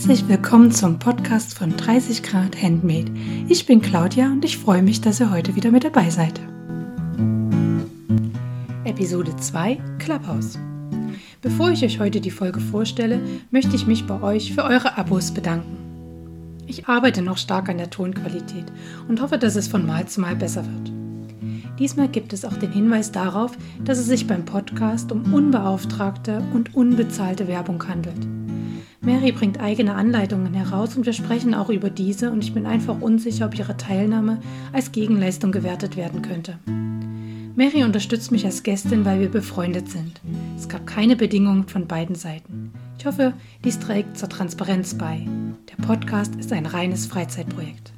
Herzlich willkommen zum Podcast von 30 Grad Handmade. Ich bin Claudia und ich freue mich, dass ihr heute wieder mit dabei seid. Episode 2 Clubhouse. Bevor ich euch heute die Folge vorstelle, möchte ich mich bei euch für eure Abos bedanken. Ich arbeite noch stark an der Tonqualität und hoffe, dass es von Mal zu Mal besser wird. Diesmal gibt es auch den Hinweis darauf, dass es sich beim Podcast um unbeauftragte und unbezahlte Werbung handelt. Mary bringt eigene Anleitungen heraus und wir sprechen auch über diese und ich bin einfach unsicher, ob ihre Teilnahme als Gegenleistung gewertet werden könnte. Mary unterstützt mich als Gästin, weil wir befreundet sind. Es gab keine Bedingungen von beiden Seiten. Ich hoffe, dies trägt zur Transparenz bei. Der Podcast ist ein reines Freizeitprojekt.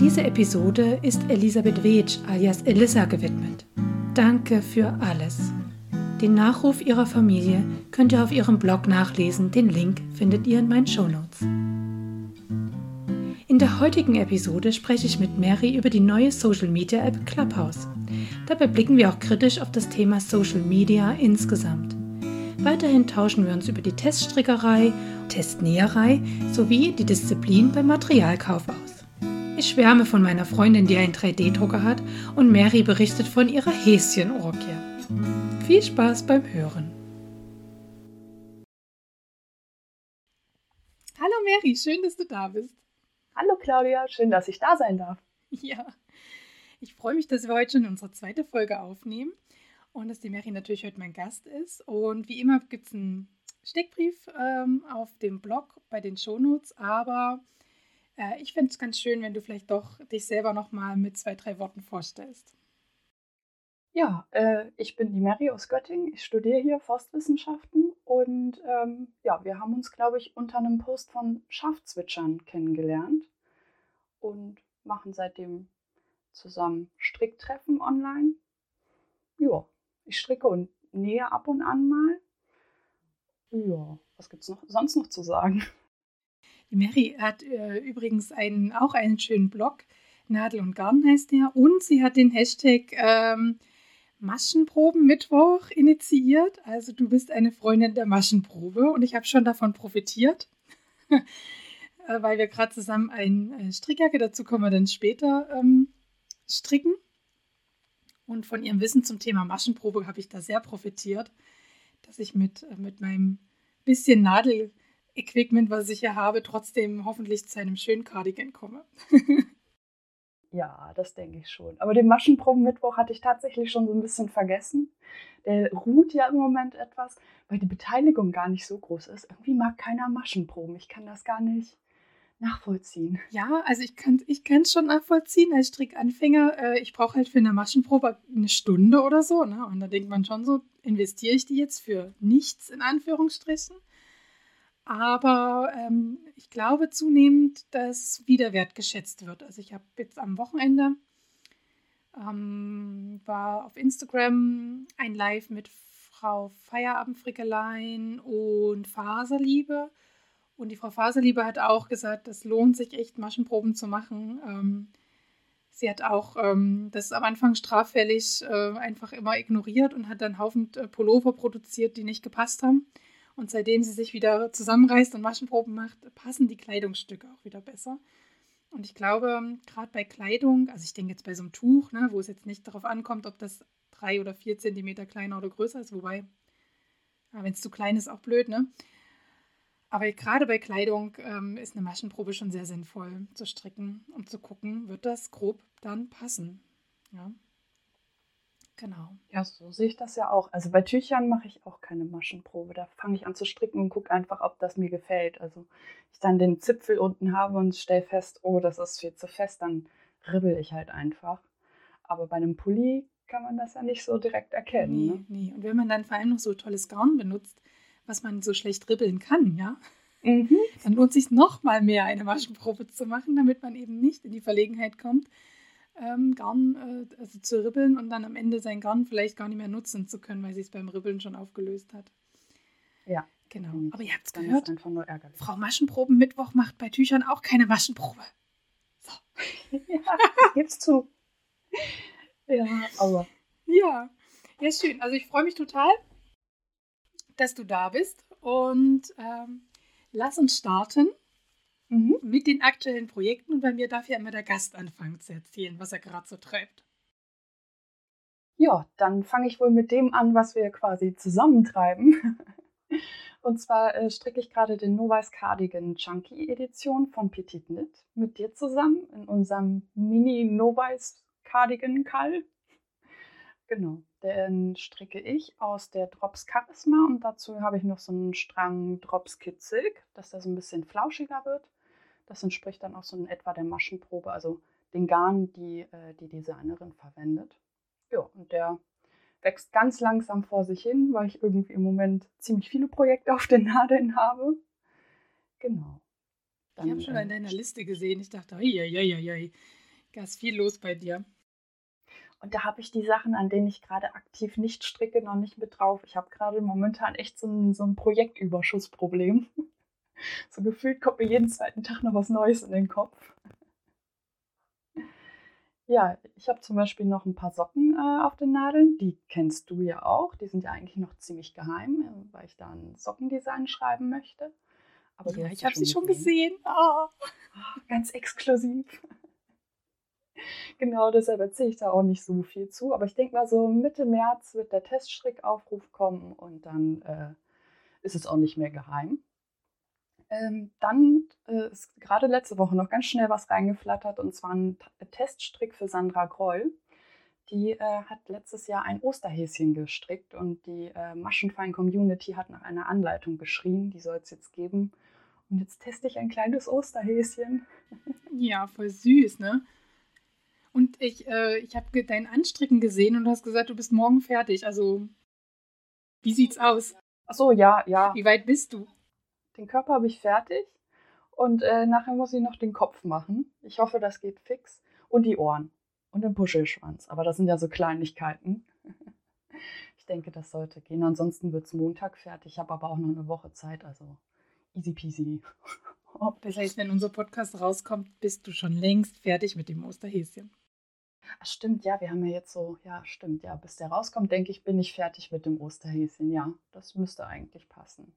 Diese Episode ist Elisabeth Wetsch alias Elissa gewidmet. Danke für alles. Den Nachruf ihrer Familie könnt ihr auf ihrem Blog nachlesen. Den Link findet ihr in meinen Shownotes. In der heutigen Episode spreche ich mit Mary über die neue Social Media App Clubhouse. Dabei blicken wir auch kritisch auf das Thema Social Media insgesamt. Weiterhin tauschen wir uns über die Teststrickerei, Testnäherei sowie die Disziplin beim Materialkauf aus. Ich schwärme von meiner Freundin, die einen 3D-Drucker hat, und Mary berichtet von ihrer Häschenorgie. Viel Spaß beim Hören. Hallo Mary, schön, dass du da bist. Hallo Claudia, schön, dass ich da sein darf. Ja, ich freue mich, dass wir heute schon unsere zweite Folge aufnehmen und dass die Mary natürlich heute mein Gast ist. Und wie immer gibt es einen Steckbrief ähm, auf dem Blog bei den Shownotes, aber äh, ich fände es ganz schön, wenn du vielleicht doch dich selber nochmal mit zwei, drei Worten vorstellst. Ja, äh, ich bin die Mary aus Göttingen. Ich studiere hier Forstwissenschaften und ähm, ja, wir haben uns, glaube ich, unter einem Post von Schafzwitschern kennengelernt und machen seitdem zusammen Stricktreffen online. Ja, ich stricke und nähe ab und an mal. Ja, was gibt es noch, sonst noch zu sagen? Die Mary hat äh, übrigens einen, auch einen schönen Blog. Nadel und Garn heißt der. Und sie hat den Hashtag ähm, Maschenproben-Mittwoch initiiert. Also du bist eine Freundin der Maschenprobe und ich habe schon davon profitiert, äh, weil wir gerade zusammen ein äh, Strickjacke, dazu kommen wir dann später, ähm, stricken. Und von ihrem Wissen zum Thema Maschenprobe habe ich da sehr profitiert, dass ich mit, äh, mit meinem bisschen Nadel-Equipment, was ich hier habe, trotzdem hoffentlich zu einem schönen Cardigan komme. Ja, das denke ich schon. Aber den Maschenproben-Mittwoch hatte ich tatsächlich schon so ein bisschen vergessen. Der ruht ja im Moment etwas, weil die Beteiligung gar nicht so groß ist. Irgendwie mag keiner Maschenproben. Ich kann das gar nicht nachvollziehen. Ja, also ich kann es ich schon nachvollziehen als Strickanfänger. Äh, ich brauche halt für eine Maschenprobe eine Stunde oder so. Ne? Und da denkt man schon so, investiere ich die jetzt für nichts in Anführungsstrichen? Aber ähm, ich glaube zunehmend, dass wieder wertgeschätzt wird. Also ich habe jetzt am Wochenende ähm, war auf Instagram ein Live mit Frau Feierabendfrickelein und Faserliebe. Und die Frau Faserliebe hat auch gesagt, es lohnt sich echt, Maschenproben zu machen. Ähm, sie hat auch ähm, das am Anfang straffällig äh, einfach immer ignoriert und hat dann Haufen äh, Pullover produziert, die nicht gepasst haben. Und seitdem sie sich wieder zusammenreißt und Maschenproben macht, passen die Kleidungsstücke auch wieder besser. Und ich glaube, gerade bei Kleidung, also ich denke jetzt bei so einem Tuch, ne, wo es jetzt nicht darauf ankommt, ob das drei oder vier Zentimeter kleiner oder größer ist, wobei, wenn es zu klein ist, auch blöd, ne? Aber gerade bei Kleidung ähm, ist eine Maschenprobe schon sehr sinnvoll zu stricken, um zu gucken, wird das grob dann passen. Ja. Genau. Ja, so sehe ich das ja auch. Also bei Tüchern mache ich auch keine Maschenprobe. Da fange ich an zu stricken und gucke einfach, ob das mir gefällt. Also ich dann den Zipfel unten habe und stelle fest, oh, das ist viel zu fest, dann ribbel ich halt einfach. Aber bei einem Pulli kann man das ja nicht so direkt erkennen. Nee, ne? nee. Und wenn man dann vor allem noch so tolles Garn benutzt, was man so schlecht ribbeln kann, ja, mhm. dann lohnt sich noch mal mehr eine Maschenprobe zu machen, damit man eben nicht in die Verlegenheit kommt, ähm, Garn äh, also zu ribbeln und dann am Ende sein Garn vielleicht gar nicht mehr nutzen zu können, weil sie es beim Ribbeln schon aufgelöst hat. Ja. Genau. Aber ihr habt es gehört. Frau Maschenproben Mittwoch macht bei Tüchern auch keine Maschenprobe. So. ja, gib's zu. Ja, aber. Ja. Ja, schön. Also ich freue mich total, dass du da bist und ähm, lass uns starten mhm. mit den aktuellen Projekten. Und bei mir darf ja immer der Gast anfangen zu erzählen, was er gerade so treibt. Ja, dann fange ich wohl mit dem an, was wir quasi zusammentreiben. Und zwar äh, stricke ich gerade den Novice Cardigan Chunky Edition von Petit Knit mit dir zusammen in unserem Mini Novice Cardigan Kall. Genau, den stricke ich aus der Drops Charisma und dazu habe ich noch so einen Strang Drops Silk, dass der so ein bisschen flauschiger wird. Das entspricht dann auch so in etwa der Maschenprobe, also den Garn, die äh, die Designerin verwendet. Ja, und der wächst ganz langsam vor sich hin, weil ich irgendwie im Moment ziemlich viele Projekte auf den Nadeln habe. Genau. Dann, ich habe schon äh, in deiner Liste gesehen. Ich dachte, ja, ja, ja, ja, da ist viel los bei dir. Und da habe ich die Sachen, an denen ich gerade aktiv nicht stricke, noch nicht mit drauf. Ich habe gerade momentan echt so ein, so ein Projektüberschussproblem. So gefühlt kommt mir jeden zweiten Tag noch was Neues in den Kopf. Ja, ich habe zum Beispiel noch ein paar Socken äh, auf den Nadeln. Die kennst du ja auch. Die sind ja eigentlich noch ziemlich geheim, äh, weil ich da ein Sockendesign schreiben möchte. Aber ja, ich habe sie schon gesehen. Oh. Ganz exklusiv. genau, deshalb erzähle ich da auch nicht so viel zu. Aber ich denke mal, so Mitte März wird der Teststrickaufruf kommen und dann äh, ist es auch nicht mehr geheim. Ähm, dann äh, ist gerade letzte Woche noch ganz schnell was reingeflattert und zwar ein äh, Teststrick für Sandra Groll. Die äh, hat letztes Jahr ein Osterhäschen gestrickt und die äh, Maschenfein-Community hat nach einer Anleitung geschrien, die soll es jetzt geben. Und jetzt teste ich ein kleines Osterhäschen. Ja, voll süß, ne? Und ich, äh, ich habe dein Anstricken gesehen und du hast gesagt, du bist morgen fertig. Also, wie sieht's aus? Ach so, ja, ja. Wie weit bist du? Den Körper habe ich fertig und äh, nachher muss ich noch den Kopf machen. Ich hoffe, das geht fix. Und die Ohren und den Puschelschwanz. Aber das sind ja so Kleinigkeiten. ich denke, das sollte gehen. Ansonsten wird es Montag fertig. Ich habe aber auch noch eine Woche Zeit, also easy peasy. das heißt, wenn unser Podcast rauskommt, bist du schon längst fertig mit dem Osterhäschen. Ach, stimmt, ja, wir haben ja jetzt so, ja, stimmt, ja, bis der rauskommt, denke ich, bin ich fertig mit dem Osterhäschen. Ja, das müsste eigentlich passen.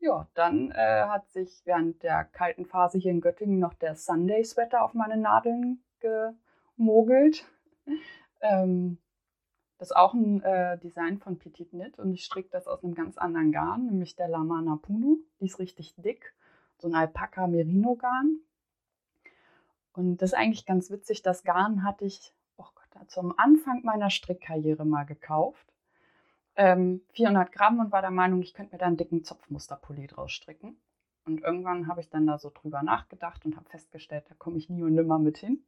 Ja, dann äh, hat sich während der kalten Phase hier in Göttingen noch der Sunday Sweater auf meine Nadeln gemogelt. ähm, das ist auch ein äh, Design von Petit Knit und ich stricke das aus einem ganz anderen Garn, nämlich der Lamana Punu. Die ist richtig dick, so ein Alpaka Merino Garn. Und das ist eigentlich ganz witzig. Das Garn hatte ich oh Gott, zum Anfang meiner Strickkarriere mal gekauft ähm, 400 Gramm und war der Meinung, ich könnte mir da einen dicken Zopfmusterpulli draus stricken. Und irgendwann habe ich dann da so drüber nachgedacht und habe festgestellt, da komme ich nie und nimmer mit hin.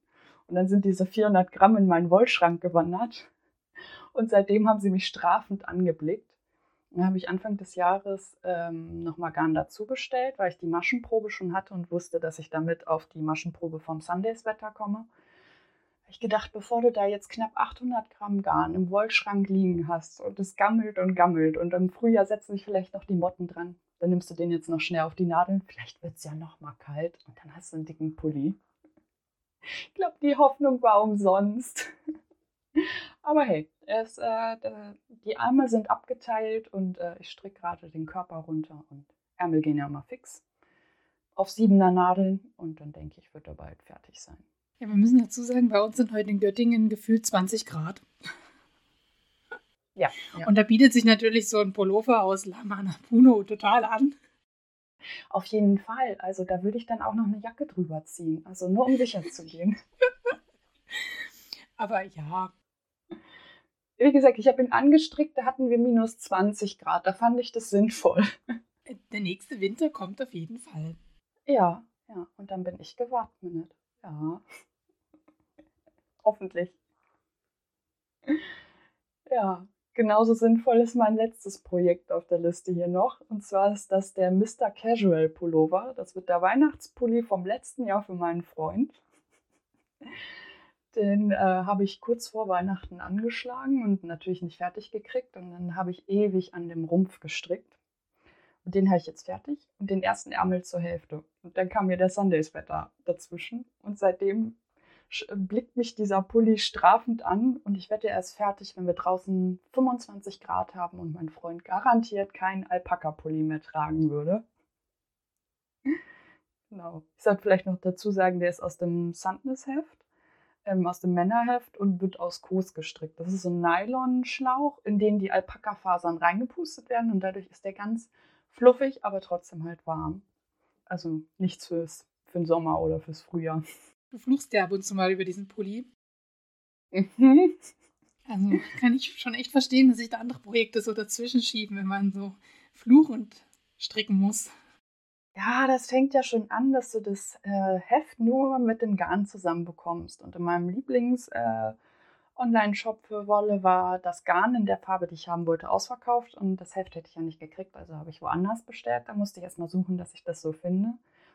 Und dann sind diese 400 Gramm in meinen Wollschrank gewandert. Und seitdem haben sie mich strafend angeblickt. Dann habe ich Anfang des Jahres ähm, nochmal Garn dazu bestellt, weil ich die Maschenprobe schon hatte und wusste, dass ich damit auf die Maschenprobe vom Sundays-Wetter komme ich gedacht, bevor du da jetzt knapp 800 Gramm Garn im Wollschrank liegen hast und es gammelt und gammelt und im Frühjahr setzen sich vielleicht noch die Motten dran, dann nimmst du den jetzt noch schnell auf die Nadeln. Vielleicht wird es ja noch mal kalt und dann hast du einen dicken Pulli. Ich glaube, die Hoffnung war umsonst. Aber hey, es, äh, die Arme sind abgeteilt und äh, ich stricke gerade den Körper runter und Ärmel gehen ja immer fix auf siebener Nadeln und dann denke ich, wird er bald fertig sein. Ja, wir müssen dazu sagen, bei uns sind heute in Göttingen gefühlt 20 Grad. Ja, ja. Und da bietet sich natürlich so ein Pullover aus Lamana Puno total an. Auf jeden Fall. Also da würde ich dann auch noch eine Jacke drüber ziehen. Also nur um sicher zu gehen. Aber ja. Wie gesagt, ich habe ihn angestrickt, da hatten wir minus 20 Grad. Da fand ich das sinnvoll. Der nächste Winter kommt auf jeden Fall. Ja, ja. Und dann bin ich gewappnet. Ja. Hoffentlich. Ja, genauso sinnvoll ist mein letztes Projekt auf der Liste hier noch. Und zwar ist das der Mr. Casual Pullover. Das wird der Weihnachtspulli vom letzten Jahr für meinen Freund. Den äh, habe ich kurz vor Weihnachten angeschlagen und natürlich nicht fertig gekriegt. Und dann habe ich ewig an dem Rumpf gestrickt. Und den habe ich jetzt fertig und den ersten Ärmel zur Hälfte. Und dann kam mir der Sundays-Wetter dazwischen. Und seitdem blickt mich dieser Pulli strafend an und ich wette, er ist fertig, wenn wir draußen 25 Grad haben und mein Freund garantiert keinen Alpaka-Pulli mehr tragen würde. Genau. Ich sollte vielleicht noch dazu sagen, der ist aus dem Sandness-Heft, ähm, aus dem Männerheft und wird aus Kos gestrickt. Das ist so ein Nylonschlauch, in den die Alpaka-Fasern reingepustet werden und dadurch ist der ganz fluffig, aber trotzdem halt warm. Also nichts fürs, für den Sommer oder fürs Frühjahr. Du fluchst ja ab und zu mal über diesen Pulli. Mhm. Also kann ich schon echt verstehen, dass sich da andere Projekte so dazwischen schieben, wenn man so fluchend stricken muss. Ja, das fängt ja schon an, dass du das äh, Heft nur mit dem Garn zusammenbekommst. Und in meinem Lieblings äh, für Wolle war das Garn in der Farbe, die ich haben wollte, ausverkauft. Und das Heft hätte ich ja nicht gekriegt, also habe ich woanders bestellt. Da musste ich erstmal suchen, dass ich das so finde.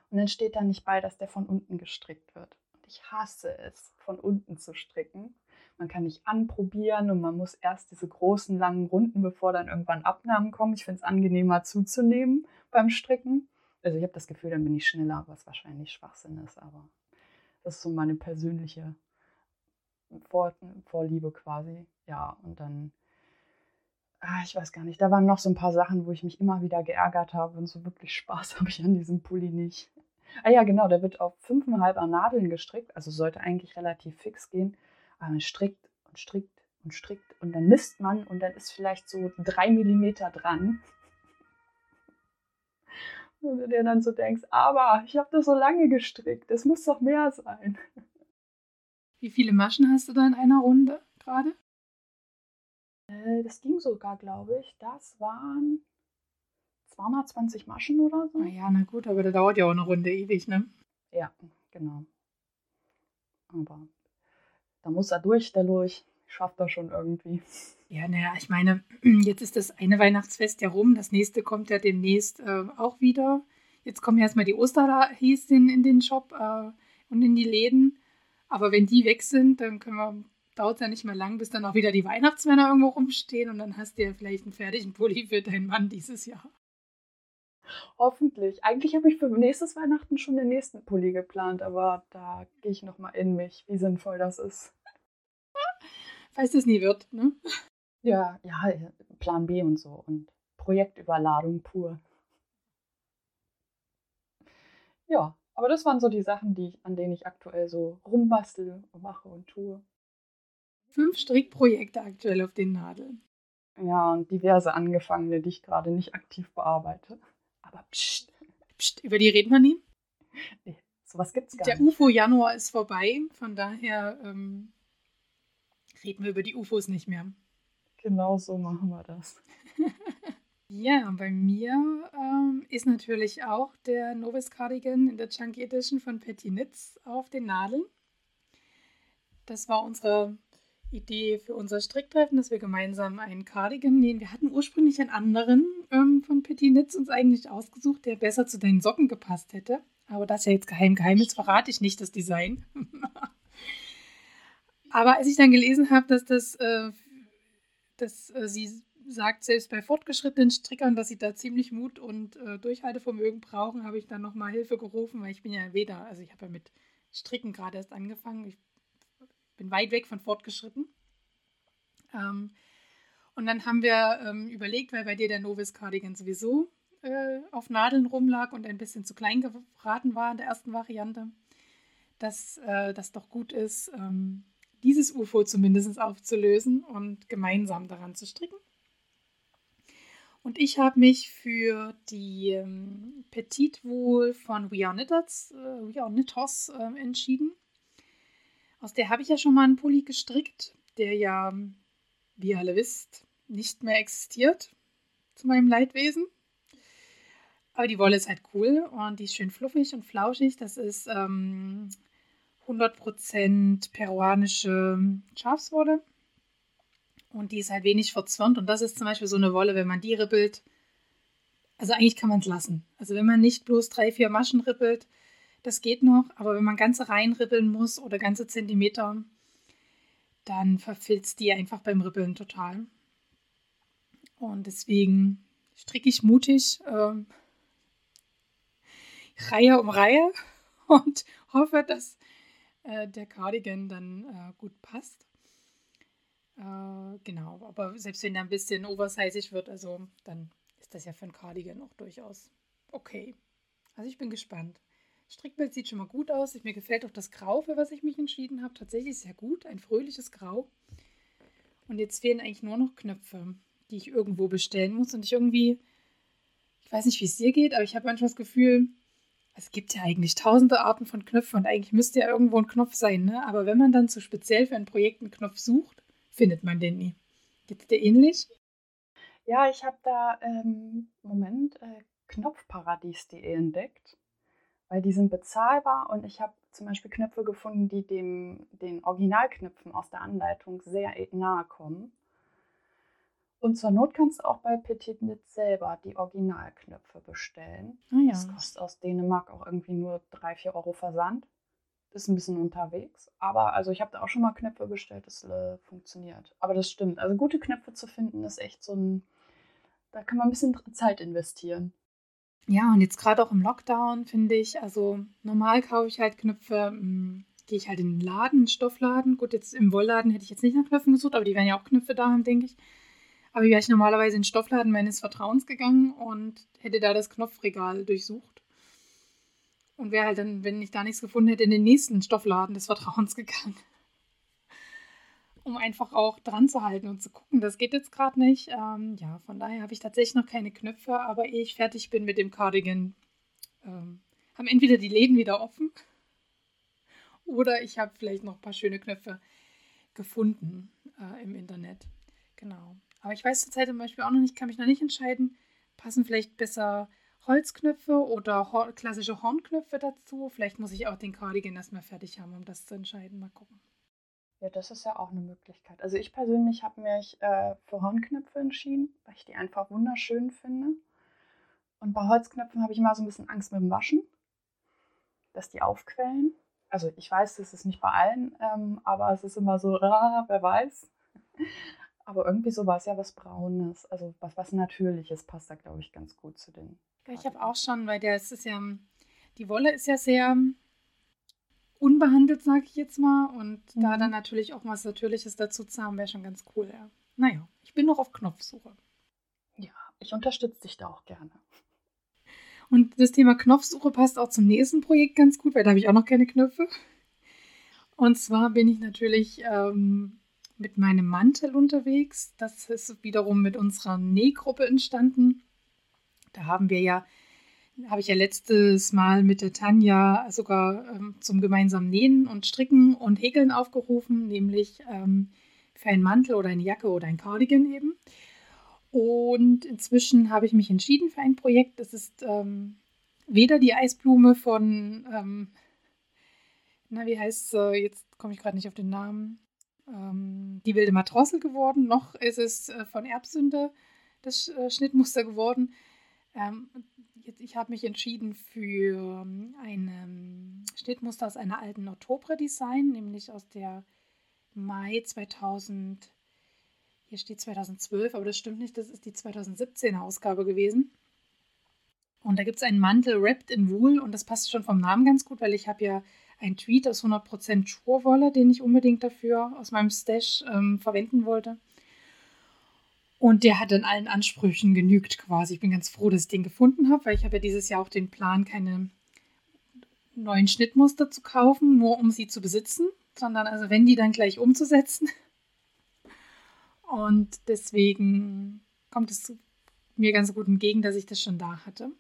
Und dann steht da nicht bei, dass der von unten gestrickt wird. Ich hasse es, von unten zu stricken. Man kann nicht anprobieren und man muss erst diese großen, langen Runden, bevor dann irgendwann Abnahmen kommen. Ich finde es angenehmer zuzunehmen beim Stricken. Also ich habe das Gefühl, dann bin ich schneller, was wahrscheinlich Schwachsinn ist, aber das ist so meine persönliche Vor Vorliebe quasi. Ja, und dann, ah, ich weiß gar nicht, da waren noch so ein paar Sachen, wo ich mich immer wieder geärgert habe und so wirklich Spaß habe ich an diesem Pulli nicht. Ah ja, genau, der wird auf 5,5er Nadeln gestrickt, also sollte eigentlich relativ fix gehen. Aber man strickt und strickt und strickt und dann misst man und dann ist vielleicht so drei Millimeter dran. Und du dir dann so denkst, aber ich habe das so lange gestrickt, es muss doch mehr sein. Wie viele Maschen hast du da in einer Runde gerade? Äh, das ging sogar, glaube ich. Das waren 220 Maschen oder so. Na ja, na gut, aber da dauert ja auch eine Runde ewig, ne? Ja, genau. Aber da muss er durch, der durch. Schafft er schon irgendwie. Ja, naja, ich meine, jetzt ist das eine Weihnachtsfest ja rum, das nächste kommt ja demnächst äh, auch wieder. Jetzt kommen ja erstmal die Osterhäschen in den Shop äh, und in die Läden. Aber wenn die weg sind, dann können wir, dauert es ja nicht mehr lang, bis dann auch wieder die Weihnachtsmänner irgendwo rumstehen und dann hast du ja vielleicht einen fertigen Pulli für deinen Mann dieses Jahr. Hoffentlich. Eigentlich habe ich für nächstes Weihnachten schon den nächsten Pulli geplant, aber da gehe ich nochmal in mich, wie sinnvoll das ist. Falls das nie wird, ne? Ja, ja, Plan B und so und Projektüberladung pur. Ja, aber das waren so die Sachen, die an denen ich aktuell so rumbastel und mache und tue. Fünf Strickprojekte aktuell auf den Nadeln. Ja, und diverse angefangene, die ich gerade nicht aktiv bearbeite. Aber pst, pst, über die reden wir nie. Nee, sowas gibt's gar Der nicht. Der UFO-Januar ist vorbei, von daher ähm, reden wir über die UFOs nicht mehr. Genau so machen wir das. ja, bei mir ähm, ist natürlich auch der Novus Cardigan in der Chunky Edition von Petty Knits auf den Nadeln. Das war unsere Idee für unser Stricktreffen, dass wir gemeinsam einen Cardigan nähen. Wir hatten ursprünglich einen anderen ähm, von Petit Knits uns eigentlich ausgesucht, der besser zu deinen Socken gepasst hätte. Aber das ist ja jetzt geheim, geheim, jetzt verrate ich nicht das Design. Aber als ich dann gelesen habe, dass das äh, dass äh, sie sagt, selbst bei fortgeschrittenen Strickern, dass sie da ziemlich Mut und äh, Durchhaltevermögen brauchen, habe ich dann nochmal Hilfe gerufen, weil ich bin ja weder, also ich habe ja mit Stricken gerade erst angefangen. Ich bin weit weg von fortgeschritten. Ähm, und dann haben wir ähm, überlegt, weil bei dir der Novice Cardigan sowieso äh, auf Nadeln rumlag und ein bisschen zu klein geraten war in der ersten Variante, dass äh, das doch gut ist, ähm, dieses UFO zumindest aufzulösen und gemeinsam daran zu stricken. Und ich habe mich für die ähm, Petite Wool von We Are Knitters, äh, We Are Knitters äh, entschieden. Aus der habe ich ja schon mal einen Pulli gestrickt, der ja, wie ihr alle wisst, nicht mehr existiert, zu meinem Leidwesen. Aber die Wolle ist halt cool und die ist schön fluffig und flauschig. Das ist ähm, 100% peruanische Schafswolle. Und die ist halt wenig verzwirnt. Und das ist zum Beispiel so eine Wolle, wenn man die rippelt. Also eigentlich kann man es lassen. Also wenn man nicht bloß drei, vier Maschen rippelt, das geht noch. Aber wenn man ganze Reihen rippeln muss oder ganze Zentimeter, dann verfilzt die einfach beim Rippeln total. Und deswegen stricke ich mutig äh, Reihe um Reihe und hoffe, dass äh, der Cardigan dann äh, gut passt. Äh, genau, aber selbst wenn er ein bisschen oversizig wird, also dann ist das ja für ein Cardigan auch durchaus okay. Also ich bin gespannt. Strickbild sieht schon mal gut aus. Mir gefällt auch das Grau, für was ich mich entschieden habe. Tatsächlich sehr gut. Ein fröhliches Grau. Und jetzt fehlen eigentlich nur noch Knöpfe, die ich irgendwo bestellen muss. Und ich irgendwie, ich weiß nicht, wie es dir geht, aber ich habe manchmal das Gefühl, es gibt ja eigentlich tausende Arten von Knöpfen und eigentlich müsste ja irgendwo ein Knopf sein, ne? Aber wenn man dann so speziell für ein Projekt einen Knopf sucht, findet man den nie. Geht es dir ähnlich? Ja, ich habe da ähm, Moment äh, Knopfparadies.de entdeckt, weil die sind bezahlbar und ich habe zum Beispiel Knöpfe gefunden, die dem, den Originalknöpfen aus der Anleitung sehr nahe kommen. Und zur Not kannst du auch bei Petit Knit selber die Originalknöpfe bestellen. Ah, ja. Das kostet aus Dänemark auch irgendwie nur 3, 4 Euro Versand. Ist ein bisschen unterwegs. Aber also ich habe da auch schon mal Knöpfe bestellt, das äh, funktioniert. Aber das stimmt. Also gute Knöpfe zu finden ist echt so ein. Da kann man ein bisschen Zeit investieren. Ja, und jetzt gerade auch im Lockdown finde ich, also normal kaufe ich halt Knöpfe, hm, gehe ich halt in den Laden, Stoffladen. Gut, jetzt im Wollladen hätte ich jetzt nicht nach Knöpfen gesucht, aber die wären ja auch Knöpfe da haben, denke ich. Aber wäre ich normalerweise in den Stoffladen meines Vertrauens gegangen und hätte da das Knopfregal durchsucht. Und wäre halt dann, wenn ich da nichts gefunden hätte, in den nächsten Stoffladen des Vertrauens gegangen um einfach auch dran zu halten und zu gucken, das geht jetzt gerade nicht. Ähm, ja, von daher habe ich tatsächlich noch keine Knöpfe, aber ehe ich fertig bin mit dem Cardigan, ähm, haben entweder die Läden wieder offen oder ich habe vielleicht noch ein paar schöne Knöpfe gefunden äh, im Internet. Genau. Aber ich weiß zurzeit zum Beispiel auch noch nicht, kann mich noch nicht entscheiden, passen vielleicht besser Holzknöpfe oder klassische Hornknöpfe dazu. Vielleicht muss ich auch den Cardigan erstmal fertig haben, um das zu entscheiden. Mal gucken. Ja, das ist ja auch eine Möglichkeit. Also ich persönlich habe mich äh, für Hornknöpfe entschieden, weil ich die einfach wunderschön finde. Und bei Holzknöpfen habe ich immer so ein bisschen Angst mit dem Waschen, dass die aufquellen. Also ich weiß, das ist nicht bei allen, ähm, aber es ist immer so, ah, wer weiß. Aber irgendwie so war es ja was Braunes, also was, was Natürliches passt da, glaube ich, ganz gut zu den. Ja, ich habe auch schon, weil der ist ja, die Wolle ist ja sehr unbehandelt, sage ich jetzt mal. Und mhm. da dann natürlich auch was Natürliches dazu zu haben, wäre schon ganz cool. Ja. Naja, ich bin noch auf Knopfsuche. Ja, ich unterstütze dich da auch gerne. Und das Thema Knopfsuche passt auch zum nächsten Projekt ganz gut, weil da habe ich auch noch keine Knöpfe. Und zwar bin ich natürlich ähm, mit meinem Mantel unterwegs. Das ist wiederum mit unserer Nähgruppe entstanden. Da haben wir ja habe ich ja letztes Mal mit der Tanja sogar ähm, zum gemeinsamen Nähen und Stricken und Häkeln aufgerufen, nämlich ähm, für einen Mantel oder eine Jacke oder ein Cardigan eben. Und inzwischen habe ich mich entschieden für ein Projekt. Das ist ähm, weder die Eisblume von, ähm, na, wie heißt es, äh, jetzt komme ich gerade nicht auf den Namen, ähm, die wilde Matrossel geworden, noch ist es äh, von Erbsünde das äh, Schnittmuster geworden. Jetzt, ich habe mich entschieden für ähm, ein ähm, Schnittmuster aus einer alten Oktober Design, nämlich aus der Mai 2000. Hier steht 2012, aber das stimmt nicht, das ist die 2017er Ausgabe gewesen. Und da gibt es einen Mantel wrapped in Wool und das passt schon vom Namen ganz gut, weil ich habe ja einen Tweet aus 100% Schurwolle, den ich unbedingt dafür aus meinem Stash ähm, verwenden wollte. Und der hat dann allen Ansprüchen genügt quasi. Ich bin ganz froh, dass ich den gefunden habe, weil ich habe ja dieses Jahr auch den Plan, keine neuen Schnittmuster zu kaufen, nur um sie zu besitzen, sondern also wenn die dann gleich umzusetzen. Und deswegen kommt es mir ganz gut entgegen, dass ich das schon da hatte.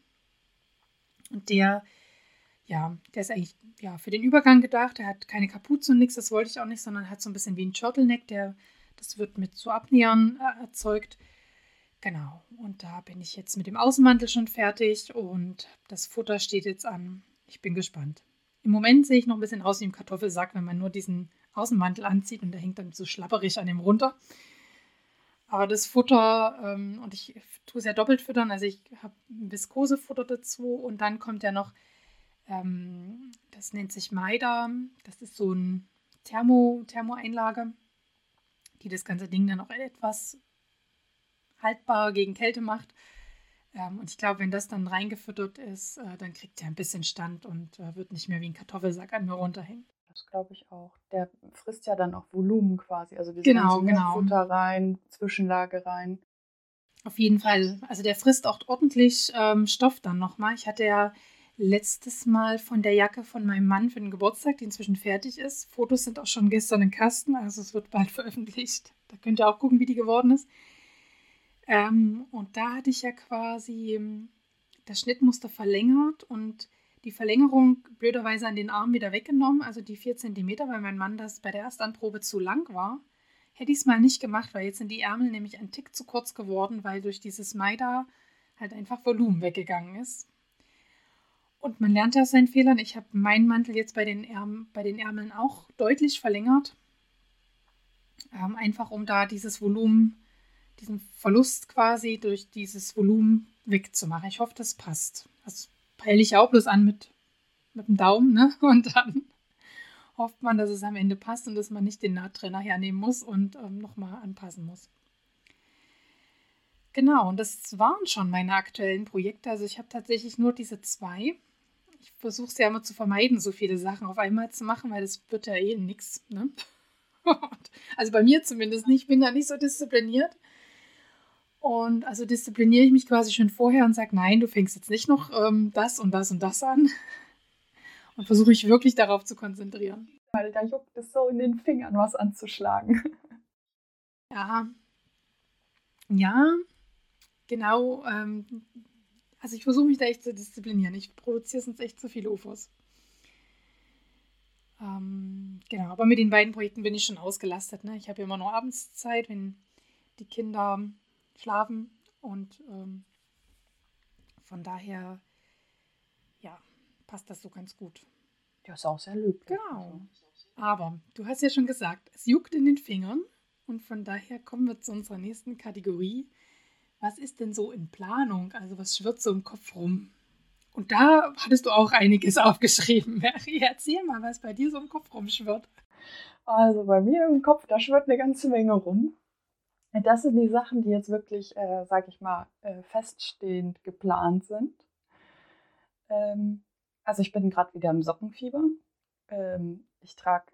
Und der, ja, der ist eigentlich ja, für den Übergang gedacht. Der hat keine Kapuze und nichts, das wollte ich auch nicht, sondern hat so ein bisschen wie ein Turtleneck, der das wird mit Abnähern äh, erzeugt. Genau, und da bin ich jetzt mit dem Außenmantel schon fertig und das Futter steht jetzt an. Ich bin gespannt. Im Moment sehe ich noch ein bisschen aus wie im Kartoffelsack, wenn man nur diesen Außenmantel anzieht und der hängt dann so schlapperig an dem runter. Aber das Futter, ähm, und ich tue es ja doppelt füttern, also ich habe Viskosefutter dazu und dann kommt ja noch, ähm, das nennt sich Maida, das ist so ein Thermo, Thermoeinlage die das ganze Ding dann auch etwas haltbar gegen Kälte macht. Ähm, und ich glaube, wenn das dann reingefüttert ist, äh, dann kriegt er ein bisschen Stand und äh, wird nicht mehr wie ein Kartoffelsack an mir runterhängen. Das glaube ich auch. Der frisst ja dann auch Volumen quasi, also diese Genau, genau. Futter rein, Zwischenlage rein. Auf jeden Fall. Also der frisst auch ordentlich ähm, Stoff dann nochmal. Ich hatte ja letztes Mal von der Jacke von meinem Mann für den Geburtstag, die inzwischen fertig ist. Fotos sind auch schon gestern im Kasten, also es wird bald veröffentlicht. Da könnt ihr auch gucken, wie die geworden ist. Ähm, und da hatte ich ja quasi ähm, das Schnittmuster verlängert und die Verlängerung blöderweise an den Arm wieder weggenommen, also die 4 cm, weil mein Mann das bei der Erstanprobe zu lang war. Hätte ich es mal nicht gemacht, weil jetzt sind die Ärmel nämlich ein Tick zu kurz geworden, weil durch dieses Maida halt einfach Volumen weggegangen ist. Und man lernt aus seinen Fehlern. Ich habe meinen Mantel jetzt bei den, Ärm bei den Ärmeln auch deutlich verlängert. Ähm, einfach um da dieses Volumen, diesen Verlust quasi durch dieses Volumen wegzumachen. Ich hoffe, das passt. Das peile ich auch bloß an mit, mit dem Daumen, ne? Und dann hofft man, dass es am Ende passt und dass man nicht den Nahttrenner hernehmen muss und ähm, nochmal anpassen muss. Genau, und das waren schon meine aktuellen Projekte. Also ich habe tatsächlich nur diese zwei. Ich versuche es ja immer zu vermeiden, so viele Sachen auf einmal zu machen, weil das wird ja eh nichts. Ne? also bei mir zumindest nicht. Ich bin da nicht so diszipliniert. Und also diszipliniere ich mich quasi schon vorher und sage, nein, du fängst jetzt nicht noch ähm, das und das und das an. Und versuche ich wirklich darauf zu konzentrieren. Weil da juckt es so in den Fingern, was anzuschlagen. Ja. Ja, genau. Ähm, also ich versuche mich da echt zu disziplinieren. Ich produziere sonst echt zu viele UFOs. Ähm, genau, aber mit den beiden Projekten bin ich schon ausgelastet. Ne? Ich habe ja immer nur abends Zeit, wenn die Kinder schlafen und ähm, von daher, ja, passt das so ganz gut. Ja, ist auch sehr löblich. Genau. Aber du hast ja schon gesagt, es juckt in den Fingern und von daher kommen wir zu unserer nächsten Kategorie. Was ist denn so in Planung? Also was schwirrt so im Kopf rum? Und da hattest du auch einiges aufgeschrieben, Mary. Erzähl mal, was bei dir so im Kopf rumschwirrt. Also bei mir im Kopf, da schwirrt eine ganze Menge rum. Das sind die Sachen, die jetzt wirklich, äh, sag ich mal, äh, feststehend geplant sind. Ähm, also ich bin gerade wieder im Sockenfieber. Ähm, ich trage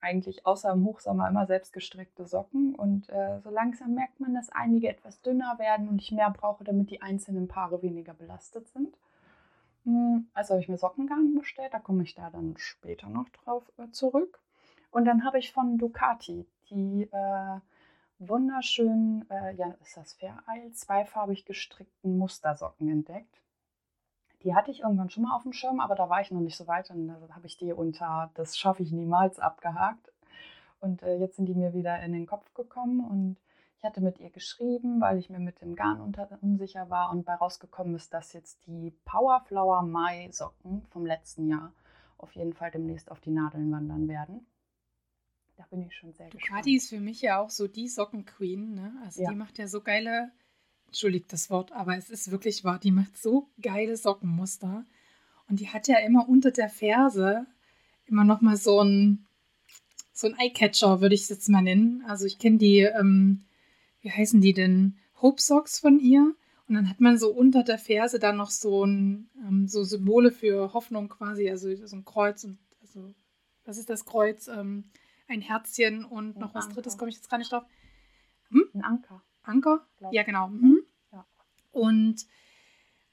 eigentlich außer im Hochsommer immer selbstgestrickte Socken und äh, so langsam merkt man, dass einige etwas dünner werden und ich mehr brauche, damit die einzelnen Paare weniger belastet sind. Hm, also habe ich mir Sockengarn bestellt, da komme ich da dann später noch drauf äh, zurück. Und dann habe ich von Ducati die äh, wunderschönen, äh, ja, ist das Fair Isle, zweifarbig gestrickten Mustersocken entdeckt. Die hatte ich irgendwann schon mal auf dem Schirm, aber da war ich noch nicht so weit und da habe ich die unter, das schaffe ich niemals, abgehakt. Und äh, jetzt sind die mir wieder in den Kopf gekommen und ich hatte mit ihr geschrieben, weil ich mir mit dem Garn unter, unsicher war und bei rausgekommen ist, dass jetzt die Powerflower Mai Socken vom letzten Jahr auf jeden Fall demnächst auf die Nadeln wandern werden. Da bin ich schon sehr Ducati gespannt. ist für mich ja auch so die Sockenqueen. Ne? Also Ja. die macht ja so geile, entschuldigt das Wort, aber es ist wirklich wahr, die macht so geile Sockenmuster. Und die hat ja immer unter der Ferse immer noch mal so ein, so ein Eyecatcher, würde ich es jetzt mal nennen. Also ich kenne die, ähm, wie heißen die denn? Hope Socks von ihr. Und dann hat man so unter der Ferse dann noch so ein, ähm, so Symbole für Hoffnung quasi, also so ein Kreuz und also, was ist das Kreuz? Ähm, ein Herzchen und Ein noch was Anker. drittes, komme ich jetzt gar nicht drauf. Ein Anker. Anker? glaub Ja, genau. Mhm. Ja. Und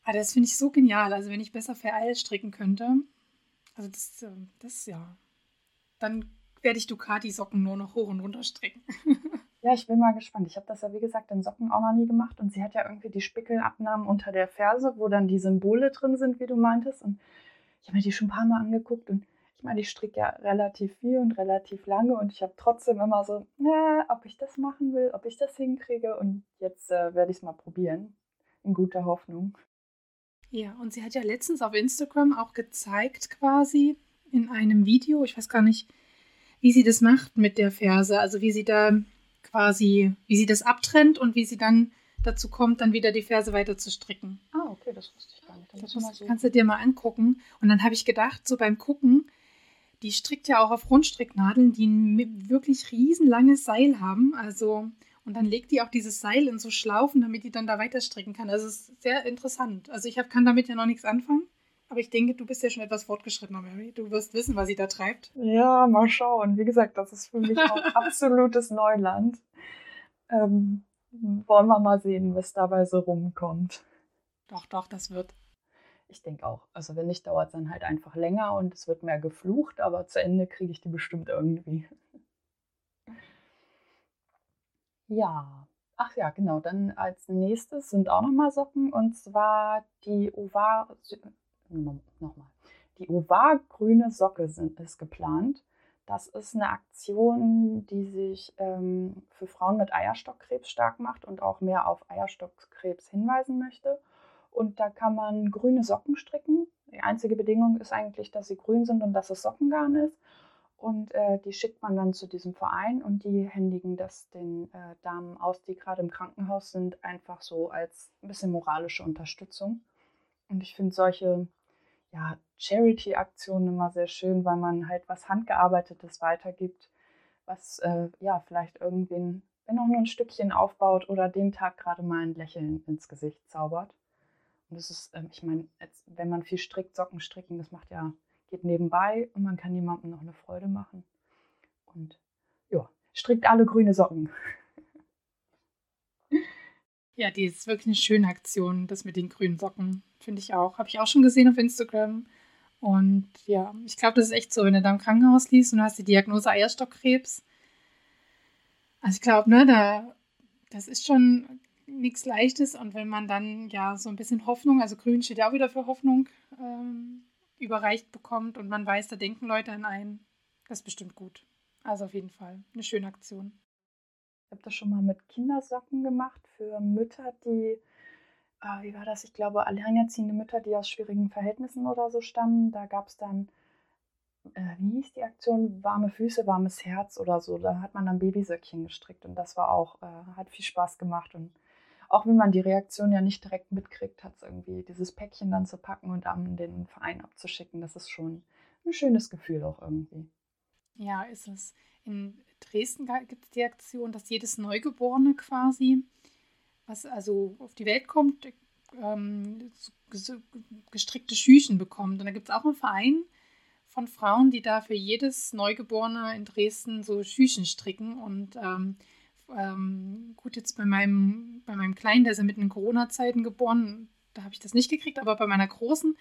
ah, das finde ich so genial. Also wenn ich besser vereilt stricken könnte, also das, ähm, das ja, dann werde ich Ducati-Socken nur noch hoch und runter stricken. Ja, ich bin mal gespannt. Ich habe das ja, wie gesagt, in Socken auch noch nie gemacht. Und sie hat ja irgendwie die Spickelabnahmen unter der Ferse, wo dann die Symbole drin sind, wie du meintest. Und ich habe mir die schon ein paar Mal angeguckt. Und ich meine, ich stricke ja relativ viel und relativ lange. Und ich habe trotzdem immer so, na, ob ich das machen will, ob ich das hinkriege. Und jetzt äh, werde ich es mal probieren. In guter Hoffnung. Ja, und sie hat ja letztens auf Instagram auch gezeigt, quasi in einem Video, ich weiß gar nicht, wie sie das macht mit der Ferse, also wie sie da quasi, wie sie das abtrennt und wie sie dann dazu kommt, dann wieder die Ferse weiter zu stricken. Ah, okay, das wusste ich gar nicht. Das so- kannst du dir mal angucken. Und dann habe ich gedacht, so beim Gucken, die strickt ja auch auf Rundstricknadeln, die ein wirklich riesenlanges Seil haben. Also, und dann legt die auch dieses Seil in so Schlaufen, damit die dann da weiter stricken kann. Also es ist sehr interessant. Also ich hab, kann damit ja noch nichts anfangen. Aber ich denke, du bist ja schon etwas fortgeschrittener, Mary. Du wirst wissen, was sie da treibt. Ja, mal schauen. Wie gesagt, das ist für mich auch absolutes Neuland. Ähm, wollen wir mal sehen, was dabei so rumkommt. Doch, doch, das wird. Ich denke auch. Also wenn nicht, dauert es dann halt einfach länger und es wird mehr geflucht, aber zu Ende kriege ich die bestimmt irgendwie. Ja, ach ja, genau. Dann als nächstes sind auch nochmal Socken und zwar die Ovar, nochmal, die Ovar-grüne Socke sind, ist geplant. Das ist eine Aktion, die sich ähm, für Frauen mit Eierstockkrebs stark macht und auch mehr auf Eierstockkrebs hinweisen möchte. Und da kann man grüne Socken stricken. Die einzige Bedingung ist eigentlich, dass sie grün sind und dass es Sockengarn ist. Und äh, die schickt man dann zu diesem Verein und die händigen das den äh, Damen aus, die gerade im Krankenhaus sind, einfach so als ein bisschen moralische Unterstützung. Und ich finde solche ja, Charity-Aktionen immer sehr schön, weil man halt was Handgearbeitetes weitergibt, was äh, ja vielleicht irgendwen, wenn auch nur ein Stückchen aufbaut oder den Tag gerade mal ein Lächeln ins Gesicht zaubert. Und das ist, ähm, ich meine, wenn man viel strickt, Socken stricken, das macht ja, geht nebenbei und man kann jemandem noch eine Freude machen. Und ja, strickt alle grüne Socken. Ja, die ist wirklich eine schöne Aktion, das mit den grünen Socken. Finde ich auch. Habe ich auch schon gesehen auf Instagram. Und ja, ich glaube, das ist echt so, wenn du da im Krankenhaus liest und du hast die Diagnose Eierstockkrebs. Also ich glaube, ne, da, das ist schon nichts Leichtes. Und wenn man dann ja so ein bisschen Hoffnung, also grün steht ja auch wieder für Hoffnung, ähm, überreicht bekommt und man weiß, da denken Leute an einen, das ist bestimmt gut. Also auf jeden Fall eine schöne Aktion. Ich habe das schon mal mit Kindersocken gemacht für Mütter, die, äh, wie war das? Ich glaube, alleinerziehende Mütter, die aus schwierigen Verhältnissen oder so stammen. Da gab es dann, äh, wie hieß die Aktion? Warme Füße, warmes Herz oder so. Da hat man dann Babysöckchen gestrickt und das war auch, äh, hat viel Spaß gemacht und auch wenn man die Reaktion ja nicht direkt mitkriegt, hat es irgendwie dieses Päckchen dann zu packen und an den Verein abzuschicken. Das ist schon ein schönes Gefühl auch irgendwie. Ja, ist es. In Dresden gibt es die Aktion, dass jedes Neugeborene quasi, was also auf die Welt kommt, ähm, gestrickte Schüchen bekommt. Und da gibt es auch einen Verein von Frauen, die da für jedes Neugeborene in Dresden so Schüchen stricken. Und ähm, ähm, gut, jetzt bei meinem, bei meinem Kleinen, der ist ja mitten in Corona-Zeiten geboren, da habe ich das nicht gekriegt, aber bei meiner Großen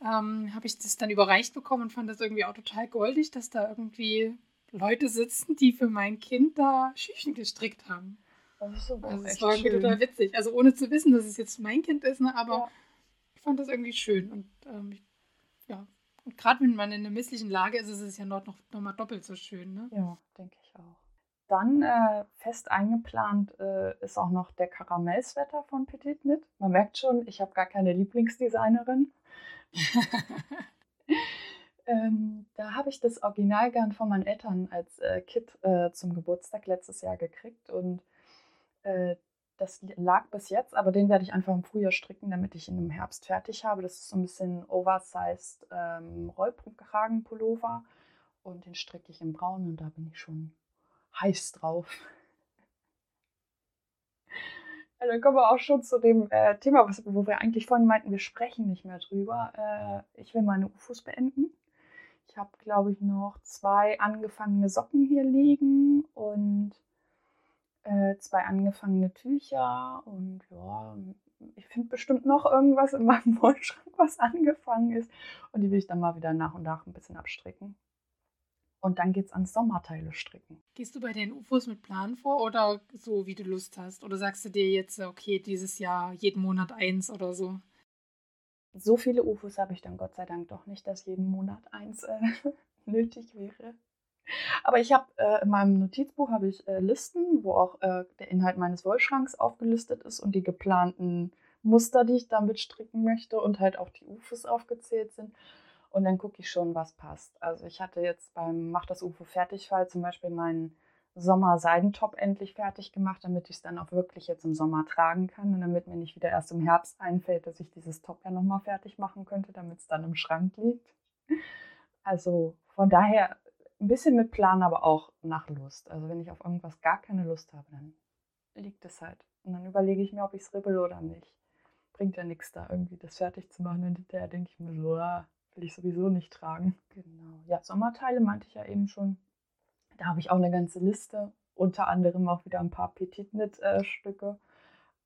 ähm, habe ich das dann überreicht bekommen und fand das irgendwie auch total goldig, dass da irgendwie Leute sitzen, die für mein Kind da Schüchen gestrickt haben. Das ist so also es war irgendwie total witzig. Also ohne zu wissen, dass es jetzt mein Kind ist, ne? aber ja. ich fand das irgendwie schön. Und ähm, ich, ja, und gerade wenn man in einer misslichen Lage ist, ist es ja noch, noch, noch mal doppelt so schön. Ne? Ja, denke ich. Dann äh, fest eingeplant äh, ist auch noch der Karamellswetter von Petit Knit. Man merkt schon, ich habe gar keine Lieblingsdesignerin. ähm, da habe ich das Originalgarn von meinen Eltern als äh, Kit äh, zum Geburtstag letztes Jahr gekriegt und äh, das lag bis jetzt, aber den werde ich einfach im Frühjahr stricken, damit ich ihn im Herbst fertig habe. Das ist so ein bisschen oversized ähm, Rollkragenpullover und den stricke ich im Braun und da bin ich schon heiß drauf. Ja, dann kommen wir auch schon zu dem äh, Thema, was, wo wir eigentlich vorhin meinten, wir sprechen nicht mehr drüber. Äh, ich will meine UFOs beenden. Ich habe, glaube ich, noch zwei angefangene Socken hier liegen und äh, zwei angefangene Tücher. Und ja, ich finde bestimmt noch irgendwas in meinem Wollschrank, was angefangen ist. Und die will ich dann mal wieder nach und nach ein bisschen abstricken. Und dann geht es ans Sommerteile stricken. Gehst du bei den UFOs mit Plan vor oder so, wie du Lust hast? Oder sagst du dir jetzt, okay, dieses Jahr jeden Monat eins oder so? So viele UFOs habe ich dann Gott sei Dank doch nicht, dass jeden Monat eins äh, nötig wäre. Aber ich habe äh, in meinem Notizbuch habe ich äh, Listen, wo auch äh, der Inhalt meines Wollschranks aufgelistet ist und die geplanten Muster, die ich damit stricken möchte und halt auch die UFOs aufgezählt sind. Und dann gucke ich schon, was passt. Also ich hatte jetzt beim Mach das UFO Fertigfall zum Beispiel meinen Sommer-Seidentop endlich fertig gemacht, damit ich es dann auch wirklich jetzt im Sommer tragen kann und damit mir nicht wieder erst im Herbst einfällt, dass ich dieses Top ja nochmal fertig machen könnte, damit es dann im Schrank liegt. Also von daher ein bisschen mit Plan, aber auch nach Lust. Also wenn ich auf irgendwas gar keine Lust habe, dann liegt es halt. Und dann überlege ich mir, ob ich es ribbel oder nicht. bringt ja nichts da irgendwie das fertig zu machen. Und hinterher denke ich mir so, ah, will ich sowieso nicht tragen. Genau. Ja, Sommerteile meinte ich ja eben schon. Da habe ich auch eine ganze Liste. Unter anderem auch wieder ein paar Petit-Knit-Stücke.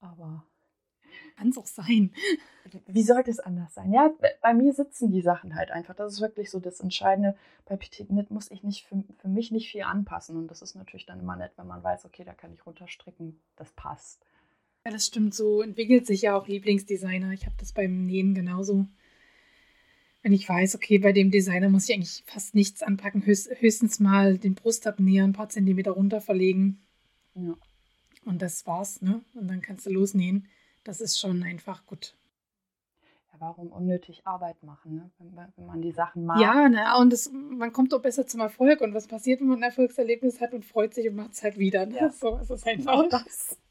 Aber kann es auch sein. Wie sollte es anders sein? Ja, bei mir sitzen die Sachen halt einfach. Das ist wirklich so das Entscheidende. Bei Petit Knit muss ich nicht für, für mich nicht viel anpassen. Und das ist natürlich dann immer nett, wenn man weiß, okay, da kann ich runterstricken, das passt. Ja, das stimmt. So entwickelt sich ja auch Lieblingsdesigner. Ich habe das beim Nähen genauso. Wenn ich weiß, okay, bei dem Designer muss ich eigentlich fast nichts anpacken, höchst, höchstens mal den Brustab näher ein paar Zentimeter runter verlegen. Ja. Und das war's, ne? Und dann kannst du losnähen. Das ist schon einfach gut. Ja, warum unnötig Arbeit machen, ne? wenn, wenn man die Sachen mag? Ja, ne? und das, man kommt auch besser zum Erfolg. Und was passiert, wenn man ein Erfolgserlebnis hat und freut sich und macht es halt wieder? Ne? Ja. So ist es einfach. Genau das.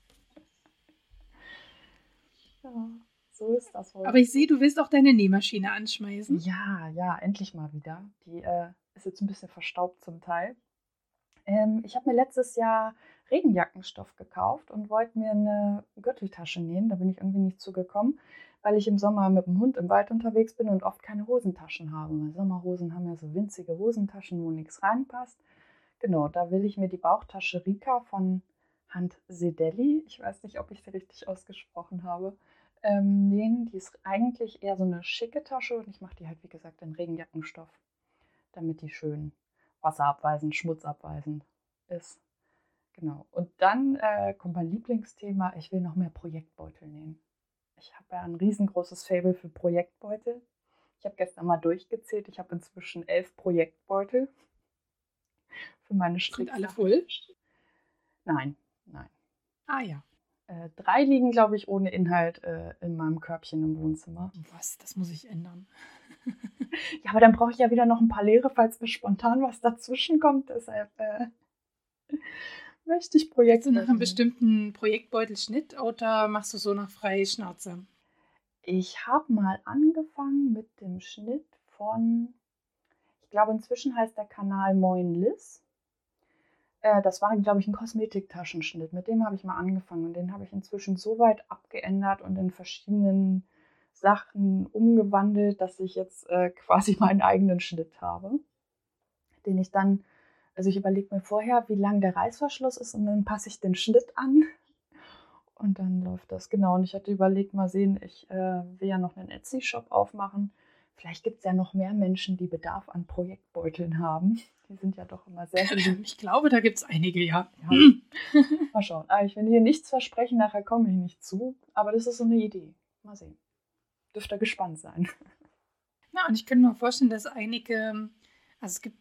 Ja, so ist das wohl. Aber ich sehe, du willst auch deine Nähmaschine anschmeißen. Ja, ja, endlich mal wieder. Die äh, ist jetzt ein bisschen verstaubt zum Teil. Ähm, ich habe mir letztes Jahr Regenjackenstoff gekauft und wollte mir eine Gürteltasche nähen. Da bin ich irgendwie nicht zugekommen, weil ich im Sommer mit dem Hund im Wald unterwegs bin und oft keine Hosentaschen habe. Weil Sommerhosen haben ja so winzige Hosentaschen, wo nichts reinpasst. Genau, da will ich mir die Bauchtasche Rika von Hand Sedelli, ich weiß nicht, ob ich sie richtig ausgesprochen habe, ähm, nähen. Die ist eigentlich eher so eine schicke Tasche und ich mache die halt, wie gesagt, in Regenjackenstoff, damit die schön wasserabweisend, schmutzabweisend ist. Genau. Und dann äh, kommt mein Lieblingsthema, ich will noch mehr Projektbeutel nehmen. Ich habe ja ein riesengroßes Fable für Projektbeutel. Ich habe gestern mal durchgezählt, ich habe inzwischen elf Projektbeutel für meine Stricke. Sind alle voll? Nein, nein. Ah ja. Äh, drei liegen, glaube ich, ohne Inhalt äh, in meinem Körbchen im Wohnzimmer. Was? Das muss ich ändern. ja, aber dann brauche ich ja wieder noch ein paar leere, falls mir spontan was dazwischen kommt. Deshalb äh, möchte ich Projekte. Machst du nach einem bestimmten Projektbeutelschnitt oder machst du so nach freie Schnauze? Ich habe mal angefangen mit dem Schnitt von, ich glaube, inzwischen heißt der Kanal Moin Liz. Äh, das war, glaube ich, ein Kosmetiktaschenschnitt. Mit dem habe ich mal angefangen und den habe ich inzwischen so weit abgeändert und in verschiedenen Sachen umgewandelt, dass ich jetzt äh, quasi meinen eigenen Schnitt habe, den ich dann also ich überlege mir vorher, wie lang der Reißverschluss ist und dann passe ich den Schnitt an. Und dann läuft das genau. Und ich hatte überlegt, mal sehen, ich äh, will ja noch einen Etsy-Shop aufmachen. Vielleicht gibt es ja noch mehr Menschen, die Bedarf an Projektbeuteln haben. Die sind ja doch immer sehr beliebt. Ich glaube, da gibt es einige, ja. ja. mal schauen. Aber ich will hier nichts versprechen, nachher komme ich nicht zu. Aber das ist so eine Idee. Mal sehen. Dürfte gespannt sein. Na, und ich könnte mir vorstellen, dass einige, also es gibt